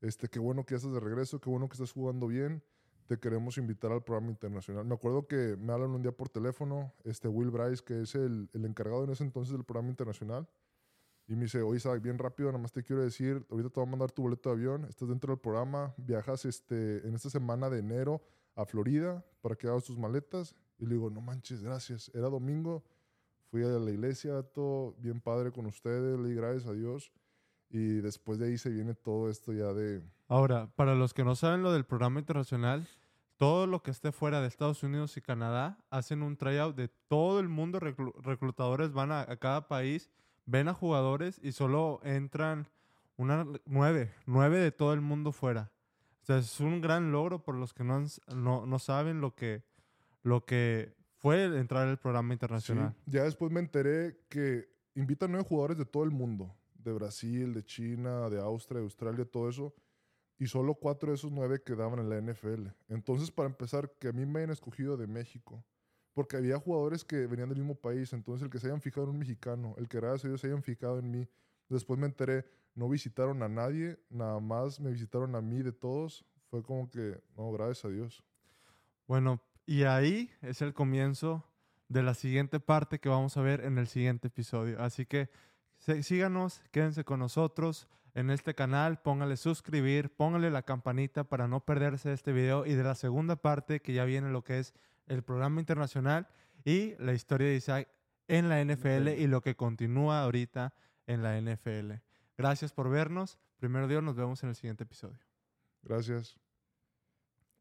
este, qué bueno que ya estás de regreso, qué bueno que estás jugando bien. Te queremos invitar al programa internacional. Me acuerdo que me hablan un día por teléfono, este Will Bryce, que es el, el encargado en ese entonces del programa internacional. Y me dice, oye Isaac, bien rápido, nada más te quiero decir, ahorita te voy a mandar tu boleto de avión, estás dentro del programa, viajas este, en esta semana de enero a Florida para que hagas tus maletas. Y le digo, no manches, gracias. Era domingo, fui a la iglesia, todo bien padre con ustedes, le di gracias a Dios. Y después de ahí se viene todo esto ya de... Ahora, para los que no saben lo del programa internacional, todo lo que esté fuera de Estados Unidos y Canadá hacen un tryout de todo el mundo. reclu- reclutadores van a, a cada país, ven a jugadores y solo entran una, nueve, nueve de todo el mundo fuera. O sea, es un gran logro por los que no, no, no saben lo que, lo que fue entrar al programa Sí, internacional. Ya después me enteré que invitan nueve jugadores de todo el mundo, de Brasil, de China, de Austria, de Australia, todo eso, y solo cuatro de esos nueve quedaban en la NFL. Entonces, para empezar, que a mí me hayan escogido de México, porque había jugadores que venían del mismo país, entonces el que se hayan fijado en un mexicano, el que gracias a Dios se hayan fijado en mí. Después me enteré, no visitaron a nadie, nada más me visitaron a mí de todos. Fue como que, no, gracias a Dios. Bueno, y ahí es el comienzo de la siguiente parte que vamos a ver en el siguiente episodio. Así que síganos, quédense con nosotros en este canal, póngale suscribir, póngale la campanita para no perderse este video y de la segunda parte que ya viene lo que es el programa internacional y la historia de Isaac en la NFL y lo que continúa ahorita en la NFL. Gracias por vernos. Primero Dios, nos vemos en el siguiente episodio. Gracias.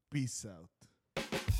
Peace out.